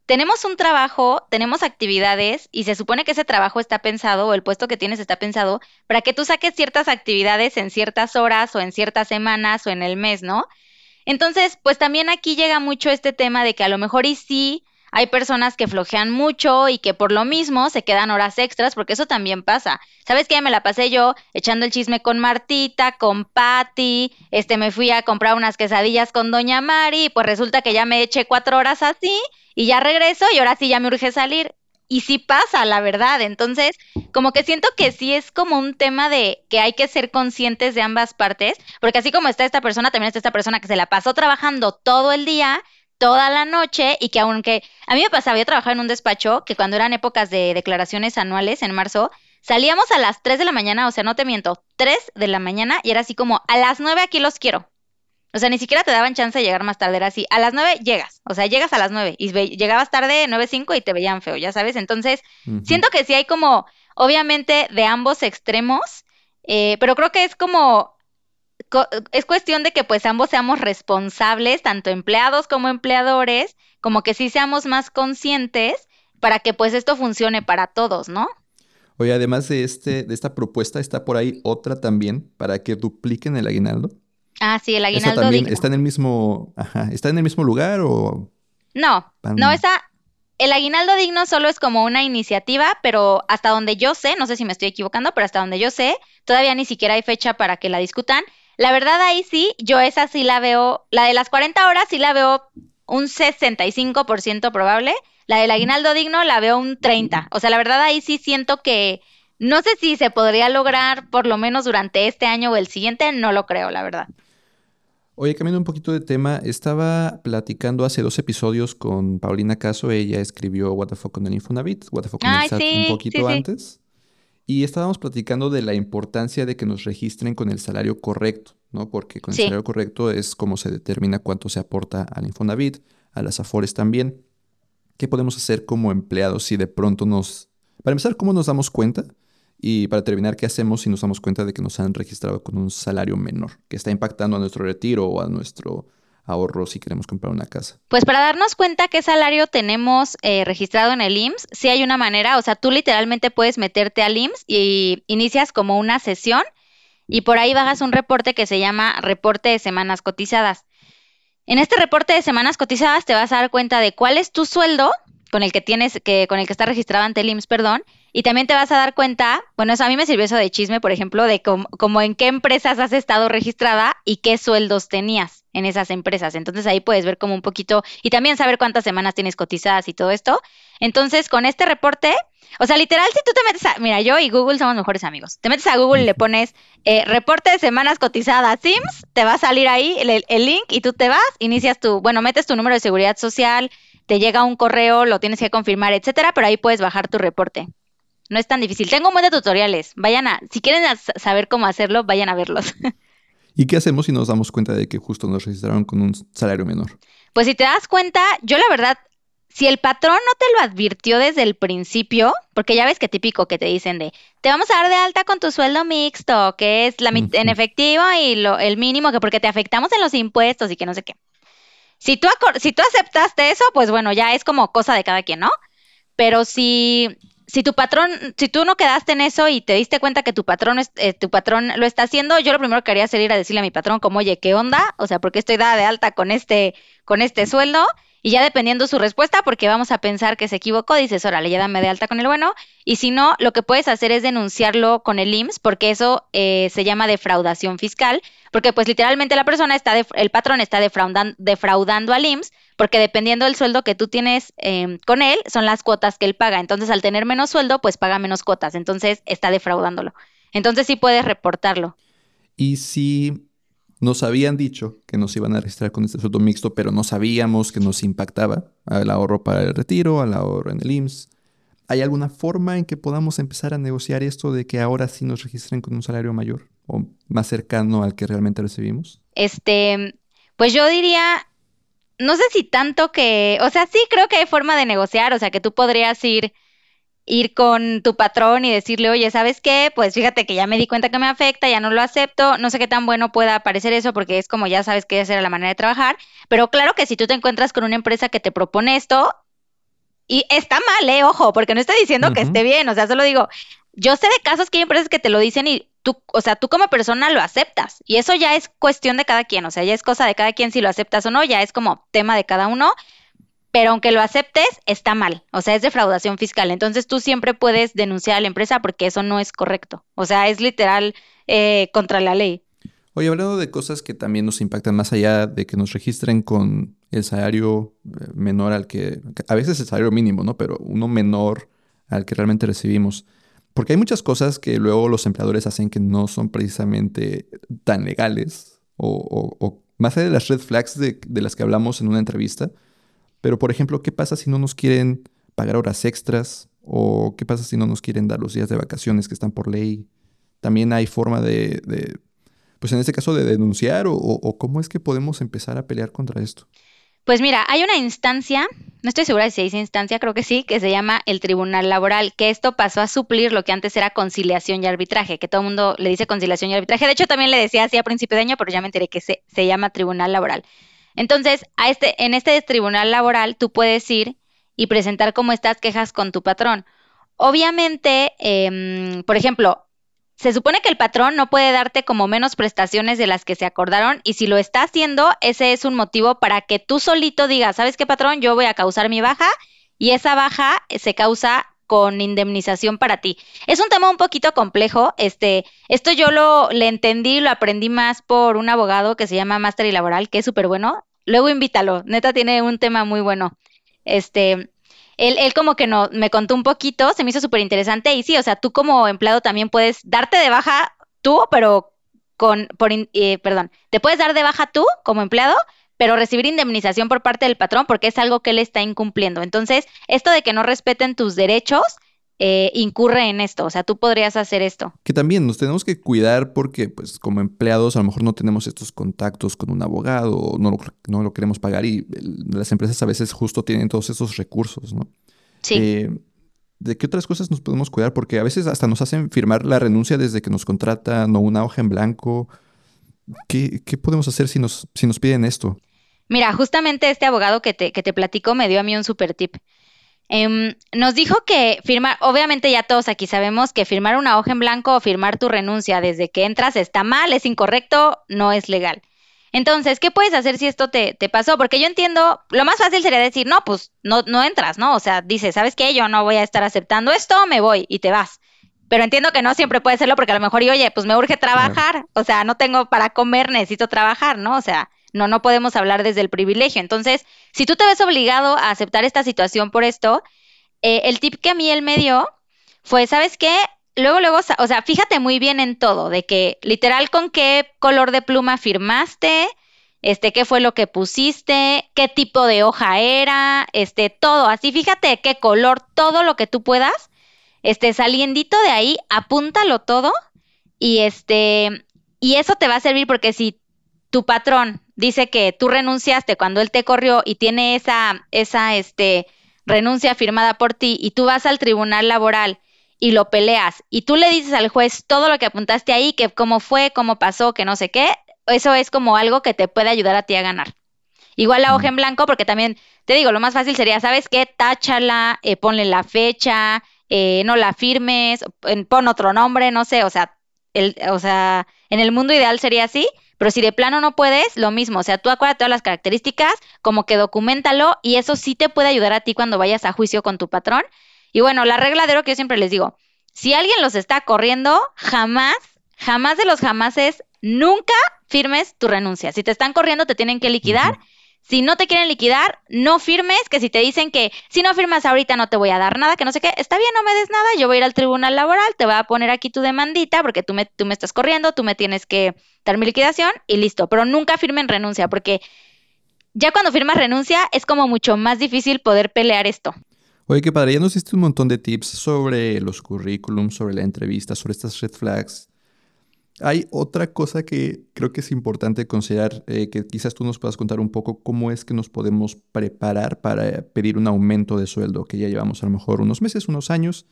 S2: tenemos un trabajo, tenemos actividades y se supone que ese trabajo está pensado o el puesto que tienes está pensado para que tú saques ciertas actividades en ciertas horas o en ciertas semanas o en el mes, ¿no? Entonces, pues también aquí llega mucho este tema de que a lo mejor y sí hay personas que flojean mucho y que por lo mismo se quedan horas extras, porque eso también pasa. ¿Sabes qué? Me la pasé yo echando el chisme con Martita, con Patty, este, me fui a comprar unas quesadillas con Doña Mari, pues resulta que ya me eché cuatro horas así y ya regreso y ahora sí ya me urge salir. Y sí pasa, la verdad. Entonces, como que siento que sí es como un tema de que hay que ser conscientes de ambas partes, porque así como está esta persona, también está esta persona que se la pasó trabajando todo el día, toda la noche y que aunque a mí me pasaba, yo trabajaba en un despacho que cuando eran épocas de declaraciones anuales en marzo, salíamos a las 3 de la mañana, o sea, no te miento, 3 de la mañana y era así como a las 9 aquí los quiero. O sea, ni siquiera te daban chance de llegar más tarde, era así, a las 9 llegas, o sea, llegas a las 9 y llegabas tarde 9.05 y te veían feo, ya sabes. Entonces, siento que sí hay como, obviamente, de ambos extremos, eh, pero creo que es como, es cuestión de que pues ambos seamos responsables, tanto empleados como empleadores, como que sí seamos más conscientes para que pues esto funcione para todos, ¿no?
S1: Oye, además de, este, de esta propuesta, está por ahí otra también para que dupliquen el aguinaldo.
S2: Ah, sí, el aguinaldo.
S1: también está en el mismo, ajá, ¿está en el mismo lugar o?
S2: No, no, esa, el aguinaldo digno solo es como una iniciativa, pero hasta donde yo sé, no sé si me estoy equivocando, pero hasta donde yo sé, todavía ni siquiera hay fecha para que la discutan. La verdad ahí sí, yo esa sí la veo, la de las 40 horas sí la veo un 65% probable, la del aguinaldo digno la veo un 30. O sea, la verdad ahí sí siento que no sé si se podría lograr por lo menos durante este año o el siguiente, no lo creo, la verdad.
S1: Oye, cambiando un poquito de tema, estaba platicando hace dos episodios con Paulina Caso, ella escribió What the Fuck con el Infonavit, What the Fuck con el SAT un poquito antes. Y estábamos platicando de la importancia de que nos registren con el salario correcto, ¿no? Porque con el salario correcto es como se determina cuánto se aporta al Infonavit, a las Afores también. ¿Qué podemos hacer como empleados si de pronto nos... Para empezar, ¿cómo nos damos cuenta? Y para terminar, ¿qué hacemos si nos damos cuenta de que nos han registrado con un salario menor, que está impactando a nuestro retiro o a nuestro ahorro si queremos comprar una casa?
S2: Pues para darnos cuenta qué salario tenemos eh, registrado en el IMSS, sí hay una manera, o sea, tú literalmente puedes meterte al IMSS y inicias como una sesión y por ahí bajas un reporte que se llama reporte de semanas cotizadas. En este reporte de semanas cotizadas te vas a dar cuenta de cuál es tu sueldo con el que tienes, que, con el que está registrado ante el IMSS, perdón, y también te vas a dar cuenta, bueno, eso a mí me sirvió eso de chisme, por ejemplo, de cómo, en qué empresas has estado registrada y qué sueldos tenías en esas empresas. Entonces ahí puedes ver como un poquito y también saber cuántas semanas tienes cotizadas y todo esto. Entonces con este reporte, o sea, literal, si tú te metes a, mira, yo y Google somos mejores amigos. Te metes a Google y le pones eh, reporte de semanas cotizadas Sims, te va a salir ahí el, el link y tú te vas, inicias tu, bueno, metes tu número de seguridad social, te llega un correo, lo tienes que confirmar, etcétera, pero ahí puedes bajar tu reporte. No es tan difícil. Tengo un montón de tutoriales. Vayan a, si quieren saber cómo hacerlo, vayan a verlos.
S1: ¿Y qué hacemos si nos damos cuenta de que justo nos registraron con un salario menor?
S2: Pues si te das cuenta, yo la verdad, si el patrón no te lo advirtió desde el principio, porque ya ves que típico que te dicen de, te vamos a dar de alta con tu sueldo mixto, que es la en efectivo y lo, el mínimo, que porque te afectamos en los impuestos y que no sé qué. Si tú, si tú aceptaste eso, pues bueno, ya es como cosa de cada quien, ¿no? Pero si si tu patrón, si tú no quedaste en eso y te diste cuenta que tu patrón, eh, tu patrón lo está haciendo, yo lo primero que haría sería ir a decirle a mi patrón como, oye, ¿qué onda? O sea, ¿por qué estoy dada de alta con este, con este sueldo? Y ya dependiendo su respuesta, porque vamos a pensar que se equivocó, dices, órale, ya dame de alta con el bueno. Y si no, lo que puedes hacer es denunciarlo con el IMSS, porque eso eh, se llama defraudación fiscal, porque pues literalmente la persona está, el patrón está defraudando al IMSS, porque dependiendo del sueldo que tú tienes em, con él, son las cuotas que él paga. Entonces, al tener menos sueldo, pues paga menos cuotas. Entonces, está defraudándolo. Entonces, sí puedes reportarlo.
S1: Y si nos habían dicho que nos iban a registrar con este sueldo mixto, pero no sabíamos que nos impactaba al ahorro para el retiro, al ahorro en el IMSS. ¿Hay alguna forma en que podamos empezar a negociar esto de que ahora sí nos registren con un salario mayor o más cercano al que realmente recibimos?
S2: Este, pues yo diría, no sé si tanto que, o sea, sí creo que hay forma de negociar, o sea, que tú podrías ir ir con tu patrón y decirle, oye, ¿sabes qué? Pues fíjate que ya me di cuenta que me afecta, ya no lo acepto, no sé qué tan bueno pueda parecer eso porque es como ya sabes que esa era la manera de trabajar, pero claro que si tú te encuentras con una empresa que te propone esto, y está mal, eh, ojo, porque no estoy diciendo que esté bien, o sea, solo digo, yo sé de casos que hay empresas que te lo dicen y tú, o sea, tú como persona lo aceptas, y eso ya es cuestión de cada quien, o sea, ya es cosa de cada quien si lo aceptas o no, ya es como tema de cada uno, pero aunque lo aceptes, está mal. O sea, es defraudación fiscal. Entonces tú siempre puedes denunciar a la empresa porque eso no es correcto. O sea, es literal eh, contra la ley.
S1: Oye, hablando de cosas que también nos impactan más allá de que nos registren con el salario eh, menor al que, a veces el salario mínimo, ¿no? Pero uno menor al que realmente recibimos. Porque hay muchas cosas que luego los empleadores hacen que no son precisamente tan legales o, más allá de las red flags de, de las que hablamos en una entrevista pero, por ejemplo, ¿qué pasa si no nos quieren pagar horas extras? ¿O qué pasa si no nos quieren dar los días de vacaciones que están por ley? También hay forma de, pues en este caso, de denunciar o, cómo es que podemos empezar a pelear contra esto.
S2: Pues mira, hay una instancia, no estoy segura si dice instancia, creo que sí, que se llama el Tribunal Laboral, que esto pasó a suplir lo que antes era conciliación y arbitraje, que todo el mundo le dice conciliación y arbitraje. De hecho, también le decía así a principio de año, pero ya me enteré que se, se llama Tribunal Laboral. Entonces, a este, en este tribunal laboral tú puedes ir y presentar como estas quejas con tu patrón. Obviamente, em, por ejemplo, se supone que el patrón no puede darte como menos prestaciones de las que se acordaron y si lo está haciendo, ese es un motivo para que tú solito digas, ¿sabes qué patrón? Yo voy a causar mi baja y esa baja se causa con indemnización para ti. Es un tema un poquito complejo. Este, esto yo lo le entendí, lo aprendí más por un abogado que se llama Master y Laboral, que es súper bueno. Luego invítalo, neta tiene un tema muy bueno. Este, él, él como que no, me contó un poquito, se me hizo súper interesante y sí, o sea, tú como empleado también puedes darte de baja tú, pero con, por, eh, perdón, te puedes dar de baja tú como empleado, pero recibir indemnización por parte del patrón porque es algo que él está incumpliendo. Entonces, esto de que no respeten tus derechos eh, incurre en esto, o sea, tú podrías hacer esto.
S1: Que también nos tenemos que cuidar porque, pues, como empleados, a lo mejor no tenemos estos contactos con un abogado, no lo, no lo queremos pagar y las empresas a veces justo tienen todos esos recursos, ¿no?
S2: Sí.
S1: Eh, ¿De qué otras cosas nos podemos cuidar? Porque a veces hasta nos hacen firmar la renuncia desde que nos contratan o una hoja en blanco. ¿Qué, qué podemos hacer si nos, si nos piden esto?
S2: Mira, justamente este abogado que te, que te platico me dio a mí un super tip. Em, nos dijo que firmar, obviamente ya todos aquí sabemos que firmar una hoja en blanco o firmar tu renuncia desde que entras está mal, es incorrecto, no es legal. Entonces, ¿qué puedes hacer si esto te, te, pasó? Porque yo entiendo, lo más fácil sería decir, no, pues no, no entras, ¿no? O sea, dices, ¿sabes qué? Yo no voy a estar aceptando esto, me voy y te vas. Pero entiendo que no siempre puede serlo porque a lo mejor, y, oye, pues me urge trabajar, o sea, no tengo para comer, necesito trabajar, ¿no? O sea, no, no podemos hablar desde el privilegio. Entonces, si tú te ves obligado a aceptar esta situación por esto, eh, el tip que a mí él me dio fue, ¿sabes qué? luego, luego, o sea, fíjate muy bien en todo, de que literal con qué color de pluma firmaste, este, qué fue lo que pusiste, qué tipo de hoja era, este, todo, así fíjate qué color, todo lo que tú puedas, este, saliendito de ahí, apúntalo todo y este, y eso te va a servir porque si tu patrón dice que tú renunciaste cuando él te corrió y tiene esa, esa, este, renuncia firmada por ti y tú vas al tribunal laboral y lo peleas y tú le dices al juez todo lo que apuntaste ahí, que cómo fue, cómo pasó, que no sé qué, eso es como algo que te puede ayudar a ti a ganar. Igual la hoja en blanco, porque también te digo, lo más fácil sería, ¿sabes qué? Táchala, eh, ponle la fecha, eh, no la firmes, pon otro nombre, no sé, o sea, el, o sea, en el mundo ideal sería así, pero si de plano no puedes, lo mismo, o sea, tú acuérdate todas las características, como que documentalo y eso sí te puede ayudar a ti cuando vayas a juicio con tu patrón y bueno, la regla de oro que yo siempre les digo, si alguien los está corriendo, jamás, jamás de los jamases, nunca firmes tu renuncia. Si te están corriendo, te tienen que liquidar. Si no te quieren liquidar, no firmes, que si te dicen que si no firmas ahorita no te voy a dar nada, que no sé qué, está bien, no me des nada, yo voy a ir al tribunal laboral, te voy a poner aquí tu demandita porque tú me, tú me estás corriendo, tú me tienes que dar mi liquidación y listo, pero nunca firmen renuncia porque ya cuando firmas renuncia es como mucho más difícil poder pelear esto.
S1: Oye, qué padre, ya nos diste un montón de tips sobre los currículums, sobre la entrevista, sobre estas red flags. Hay otra cosa que creo que es importante considerar, eh, que quizás tú nos puedas contar un poco cómo es que nos podemos preparar para pedir un aumento de sueldo, que ya llevamos a lo mejor unos meses, unos años,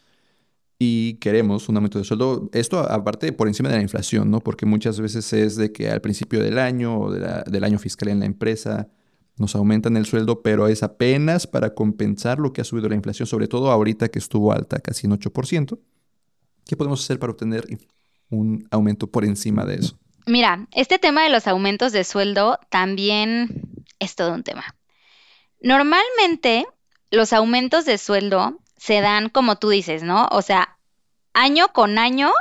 S1: y queremos un aumento de sueldo. Esto aparte por encima de la inflación, ¿no? Porque muchas veces es de que al principio del año o del año fiscal en la empresa nos aumentan el sueldo, pero es apenas para compensar lo que ha subido la inflación, sobre todo ahorita que estuvo alta, casi en 8%. ¿Qué podemos hacer para obtener un aumento por encima de eso?
S2: Mira, este tema de los aumentos de sueldo también es todo un tema. Normalmente los aumentos de sueldo se dan como tú dices, ¿no? O sea, año con año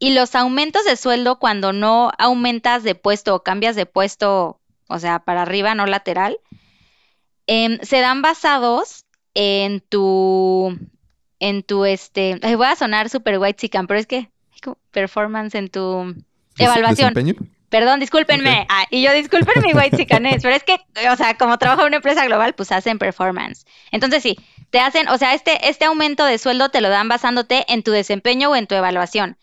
S2: y los aumentos de sueldo cuando no aumentas de puesto o cambias de puesto o sea, para arriba, no lateral, em, se dan basados en tu, en tu, este, voy a sonar super white chican, pero es que performance en tu evaluación. Perdón, discúlpenme. Ah, y yo disculpen mi white chicanés, pero es que, o sea, como trabajo en una empresa global, pues hacen performance. Entonces sí, te hacen, o sea, este, este aumento de sueldo te lo dan basándote en tu desempeño o en tu evaluación.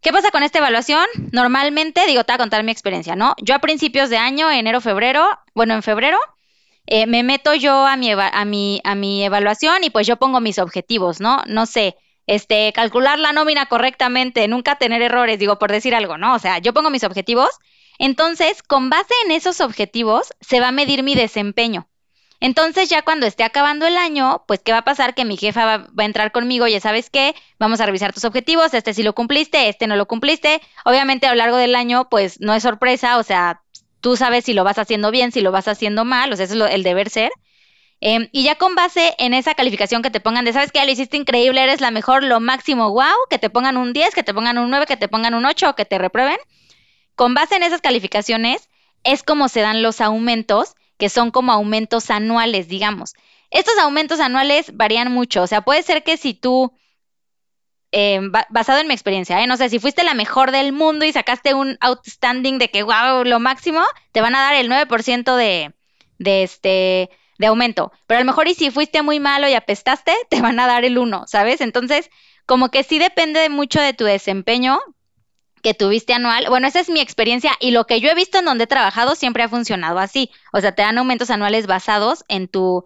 S2: ¿Qué pasa con esta evaluación? Normalmente, digo, te voy a contar mi experiencia, ¿no? Yo a principios de año, enero, febrero, bueno, en febrero, eh, me meto yo a mi, a, mi, a mi evaluación y pues yo pongo mis objetivos, ¿no? No sé, este, calcular la nómina correctamente, nunca tener errores, digo, por decir algo, ¿no? O sea, yo pongo mis objetivos, entonces, con base en esos objetivos, se va a medir mi desempeño. Entonces ya cuando esté acabando el año, pues ¿qué va a pasar? Que mi jefa va, a entrar conmigo, ya sabes qué, vamos a revisar tus objetivos, este sí lo cumpliste, este no lo cumpliste. Obviamente a lo largo del año, pues no es sorpresa, o sea, tú sabes si lo vas haciendo bien, si lo vas haciendo mal, o sea, eso es el deber ser. Em, y ya con base en esa calificación que te pongan de, sabes que lo hiciste increíble, eres la mejor, lo máximo, wow, que te pongan un 10, que te pongan un 9, que te pongan un 8 o que te reprueben. Con base en esas calificaciones es como se dan los aumentos, que son como aumentos anuales, digamos. Estos aumentos anuales varían mucho, o sea, puede ser que si tú eh, basado en mi experiencia, ¿eh? no sé, si fuiste la mejor del mundo y sacaste un outstanding de que, wow, lo máximo, te van a dar el 9% de, de, este, de aumento. Pero a lo mejor y si fuiste muy malo y apestaste, te van a dar el 1, ¿sabes? Entonces, como que sí depende mucho de tu desempeño que tuviste anual. Bueno, esa es mi experiencia y lo que yo he visto en donde he trabajado siempre ha funcionado así. O sea, te dan aumentos anuales basados en tu,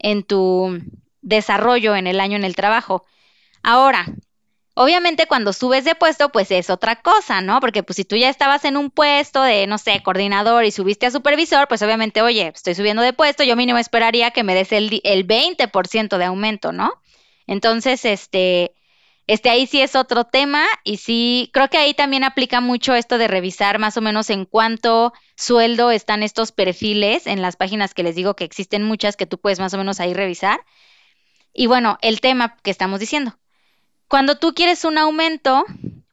S2: en tu desarrollo en el año en el trabajo. Ahora, Obviamente cuando subes de puesto, pues es otra cosa, ¿no? Porque pues si tú ya estabas en un puesto de, no sé, coordinador y subiste a supervisor, pues obviamente, oye, estoy subiendo de puesto, yo mínimo esperaría que me des el, el 20% de aumento, ¿no? Entonces, este, este ahí sí es otro tema y sí, creo que ahí también aplica mucho esto de revisar más o menos en cuánto sueldo están estos perfiles en las páginas que les digo que existen muchas que tú puedes más o menos ahí revisar. Y bueno, el tema que estamos diciendo cuando tú quieres un aumento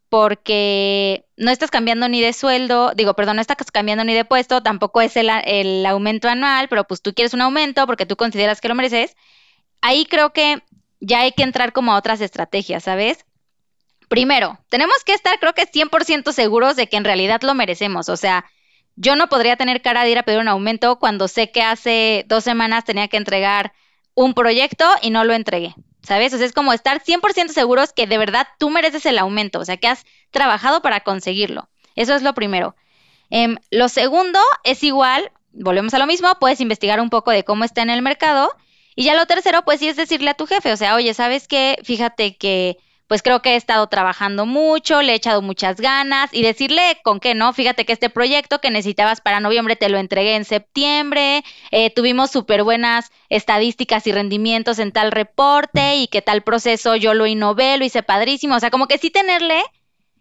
S2: porque no estás cambiando ni de sueldo, digo, perdón, no estás cambiando ni de puesto, tampoco es el, aumento anual, pero pues tú quieres un aumento porque tú consideras que lo mereces, ahí creo que ya hay que entrar como a otras estrategias, ¿sabes? Primero, tenemos que estar, creo que 100% seguros de que en realidad lo merecemos, o sea, yo no podría tener cara de ir a pedir un aumento cuando sé que hace dos semanas tenía que entregar un proyecto y no lo entregué. ¿Sabes? O sea, es como estar 100% seguros que de verdad tú mereces el aumento, o sea, que has trabajado para conseguirlo. Eso es lo primero. Em, lo segundo es igual, volvemos a lo mismo, puedes investigar un poco de cómo está en el mercado. Y ya lo tercero, pues sí es decirle a tu jefe, o sea, oye, ¿sabes qué? Fíjate que pues creo que he estado trabajando mucho, le he echado muchas ganas y decirle con qué, ¿no? Fíjate que este proyecto que necesitabas para noviembre te lo entregué en septiembre, eh, tuvimos súper buenas estadísticas y rendimientos en tal reporte y que tal proceso yo lo innové, lo hice padrísimo, o sea, como que sí tenerle,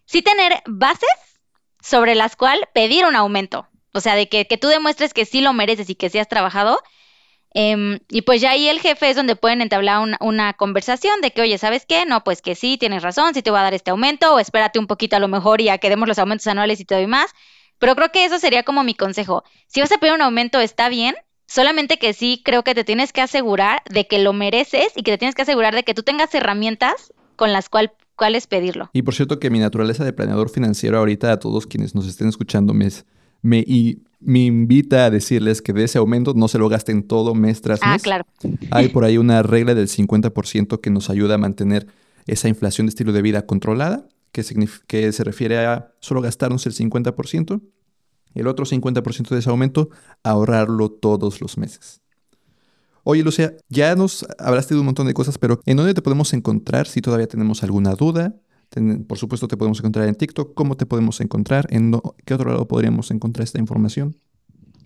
S2: sí tener bases sobre las cuales pedir un aumento, o sea, de que, que tú demuestres que sí lo mereces y que sí has trabajado Em, y pues ya ahí el jefe es donde pueden entablar una, conversación de que, oye, ¿sabes qué? No, pues que sí, tienes razón, sí te voy a dar este aumento, o espérate un poquito a lo mejor y ya que demos los aumentos anuales y te doy más. Pero creo que eso sería como mi consejo. Si vas a pedir un aumento, está bien, solamente que sí creo que te tienes que asegurar de que lo mereces y que te tienes que asegurar de que tú tengas herramientas con las cuales pedirlo.
S1: Y por cierto que mi naturaleza de planeador financiero ahorita a todos quienes nos estén escuchando me, me, y me invita a decirles que de ese aumento no se lo gasten todo mes tras ah, mes.
S2: Ah, claro.
S1: Hay por ahí una regla del 50% que nos ayuda a mantener esa inflación de estilo de vida controlada, que, que se refiere a solo gastarnos el 50%, el otro 50% de ese aumento, ahorrarlo todos los meses. Oye, Lucia, ya nos hablaste de un montón de cosas, pero ¿en dónde te podemos encontrar si todavía tenemos alguna duda? Por supuesto, te podemos encontrar en TikTok. ¿Cómo te podemos encontrar? ¿En qué otro lado podríamos encontrar esta información?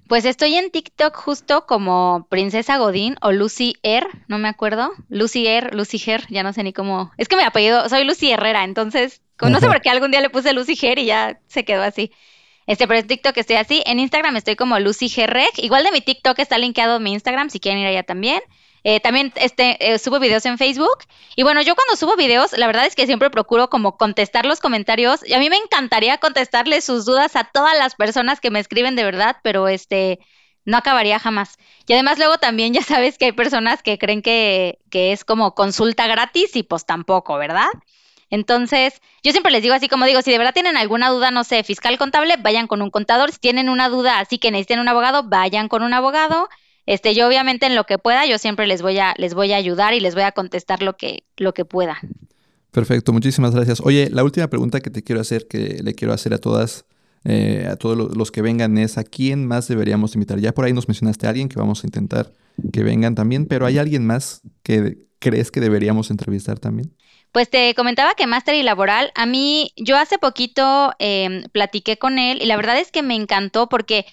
S2: Pues estoy en TikTok justo como Princesa Godín o Lucy R, no me acuerdo. Lucy R, Lucy Her, ya no sé ni cómo. Es que mi apellido, soy Lucy Herrera, entonces, no sé por qué algún día le puse Lucy Her y ya se quedó así. Este, pero en TikTok estoy así. En Instagram estoy como Lucy Reg. Igual de mi TikTok está linkeado mi Instagram, si quieren ir allá también. Eh, también este, eh, subo videos en Facebook. Y bueno, yo cuando subo videos, la verdad es que siempre procuro como contestar los comentarios. Y a mí me encantaría contestarles sus dudas a todas las personas que me escriben de verdad, pero este no acabaría jamás. Y además luego también ya sabes que hay personas que creen que, que es como consulta gratis y pues tampoco, ¿verdad? Entonces, yo siempre les digo así como digo, si de verdad tienen alguna duda, no sé, fiscal contable, vayan con un contador. Si tienen una duda así que necesiten un abogado, vayan con un abogado. Este, yo obviamente en lo que pueda, yo siempre les voy a, les voy a ayudar y les voy a contestar lo que, lo que pueda.
S1: Perfecto, muchísimas gracias. Oye, la última pregunta que te quiero hacer, que le quiero hacer a todas, eh, a todos los que vengan, es ¿a quién más deberíamos invitar? Ya por ahí nos mencionaste a alguien que vamos a intentar que vengan también, pero ¿hay alguien más que crees que deberíamos entrevistar también?
S2: Pues te comentaba que Máster y Laboral, a mí, yo hace poquito eh, platiqué con él y la verdad es que me encantó porque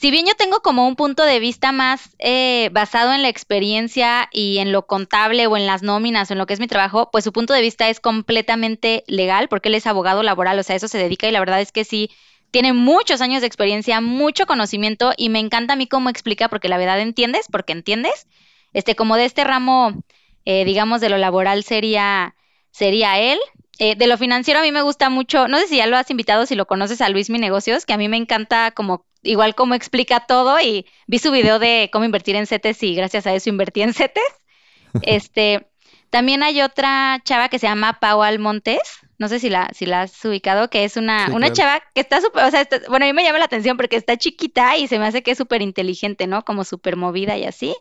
S2: si bien yo tengo como un punto de vista más eh, basado en la experiencia y en lo contable o en las nóminas o en lo que es mi trabajo, pues su punto de vista es completamente legal porque él es abogado laboral, o sea, eso se dedica y la verdad es que sí, tiene muchos años de experiencia, mucho conocimiento y me encanta a mí cómo explica porque la verdad entiendes, porque entiendes. este, como de este ramo, eh, digamos, de lo laboral sería, sería él. Eh, de lo financiero a mí me gusta mucho, no sé si ya lo has invitado, si lo conoces a Luis Mi Negocios, que a mí me encanta como, igual como explica todo y vi su video de cómo invertir en CETES y gracias a eso invertí en CETES. Este, también hay otra chava que se llama Pau Almontes, no sé si la, si la has ubicado, que es una, una chava que está súper, o sea, bueno, a mí me llama la atención porque está chiquita y se me hace que es súper inteligente, ¿no? Como súper movida y así.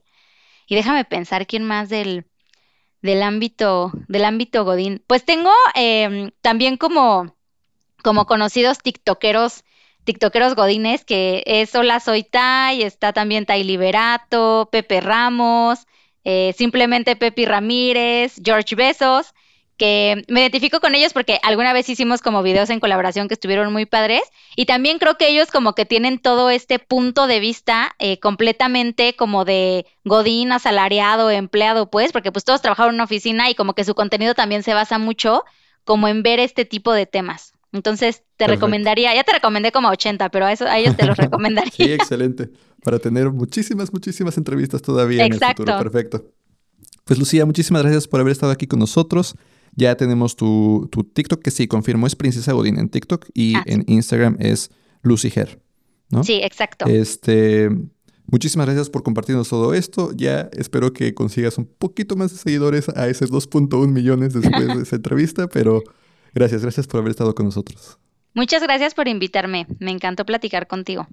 S2: Y déjame pensar quién más del, del ámbito, del ámbito Godín. Pues tengo em, también como, como conocidos tiktokeros, tiktokeros godines, que es Hola Soy Tai, está también Tai Liberato, Pepe Ramos, eh, simplemente Pepi Ramírez, George Besos, que me identifico con ellos porque alguna vez hicimos como videos en colaboración que estuvieron muy padres y también creo que ellos como que tienen todo este punto de vista eh, completamente como de godín, asalariado, empleado, pues, porque pues todos trabajaron en una oficina y como que su contenido también se basa mucho como en ver este tipo de temas. Entonces te recomendaría, ya te recomendé como 80, pero a, eso, a ellos te los recomendaría.
S1: sí, excelente. Para tener muchísimas, muchísimas entrevistas todavía en el futuro. Perfecto. Pues Lucía, muchísimas gracias por haber estado aquí con nosotros. Ya tenemos tu, TikTok, que sí, confirmó, es Princesa Godín en TikTok y ah, en Instagram es Lucy Her, ¿no?
S2: Sí, exacto.
S1: Este, muchísimas gracias por compartirnos todo esto. Ya espero que consigas un poquito más de seguidores a esos 2.1 millones después de esa entrevista, pero gracias, gracias por haber estado con nosotros.
S2: Muchas gracias por invitarme. Me encantó platicar contigo.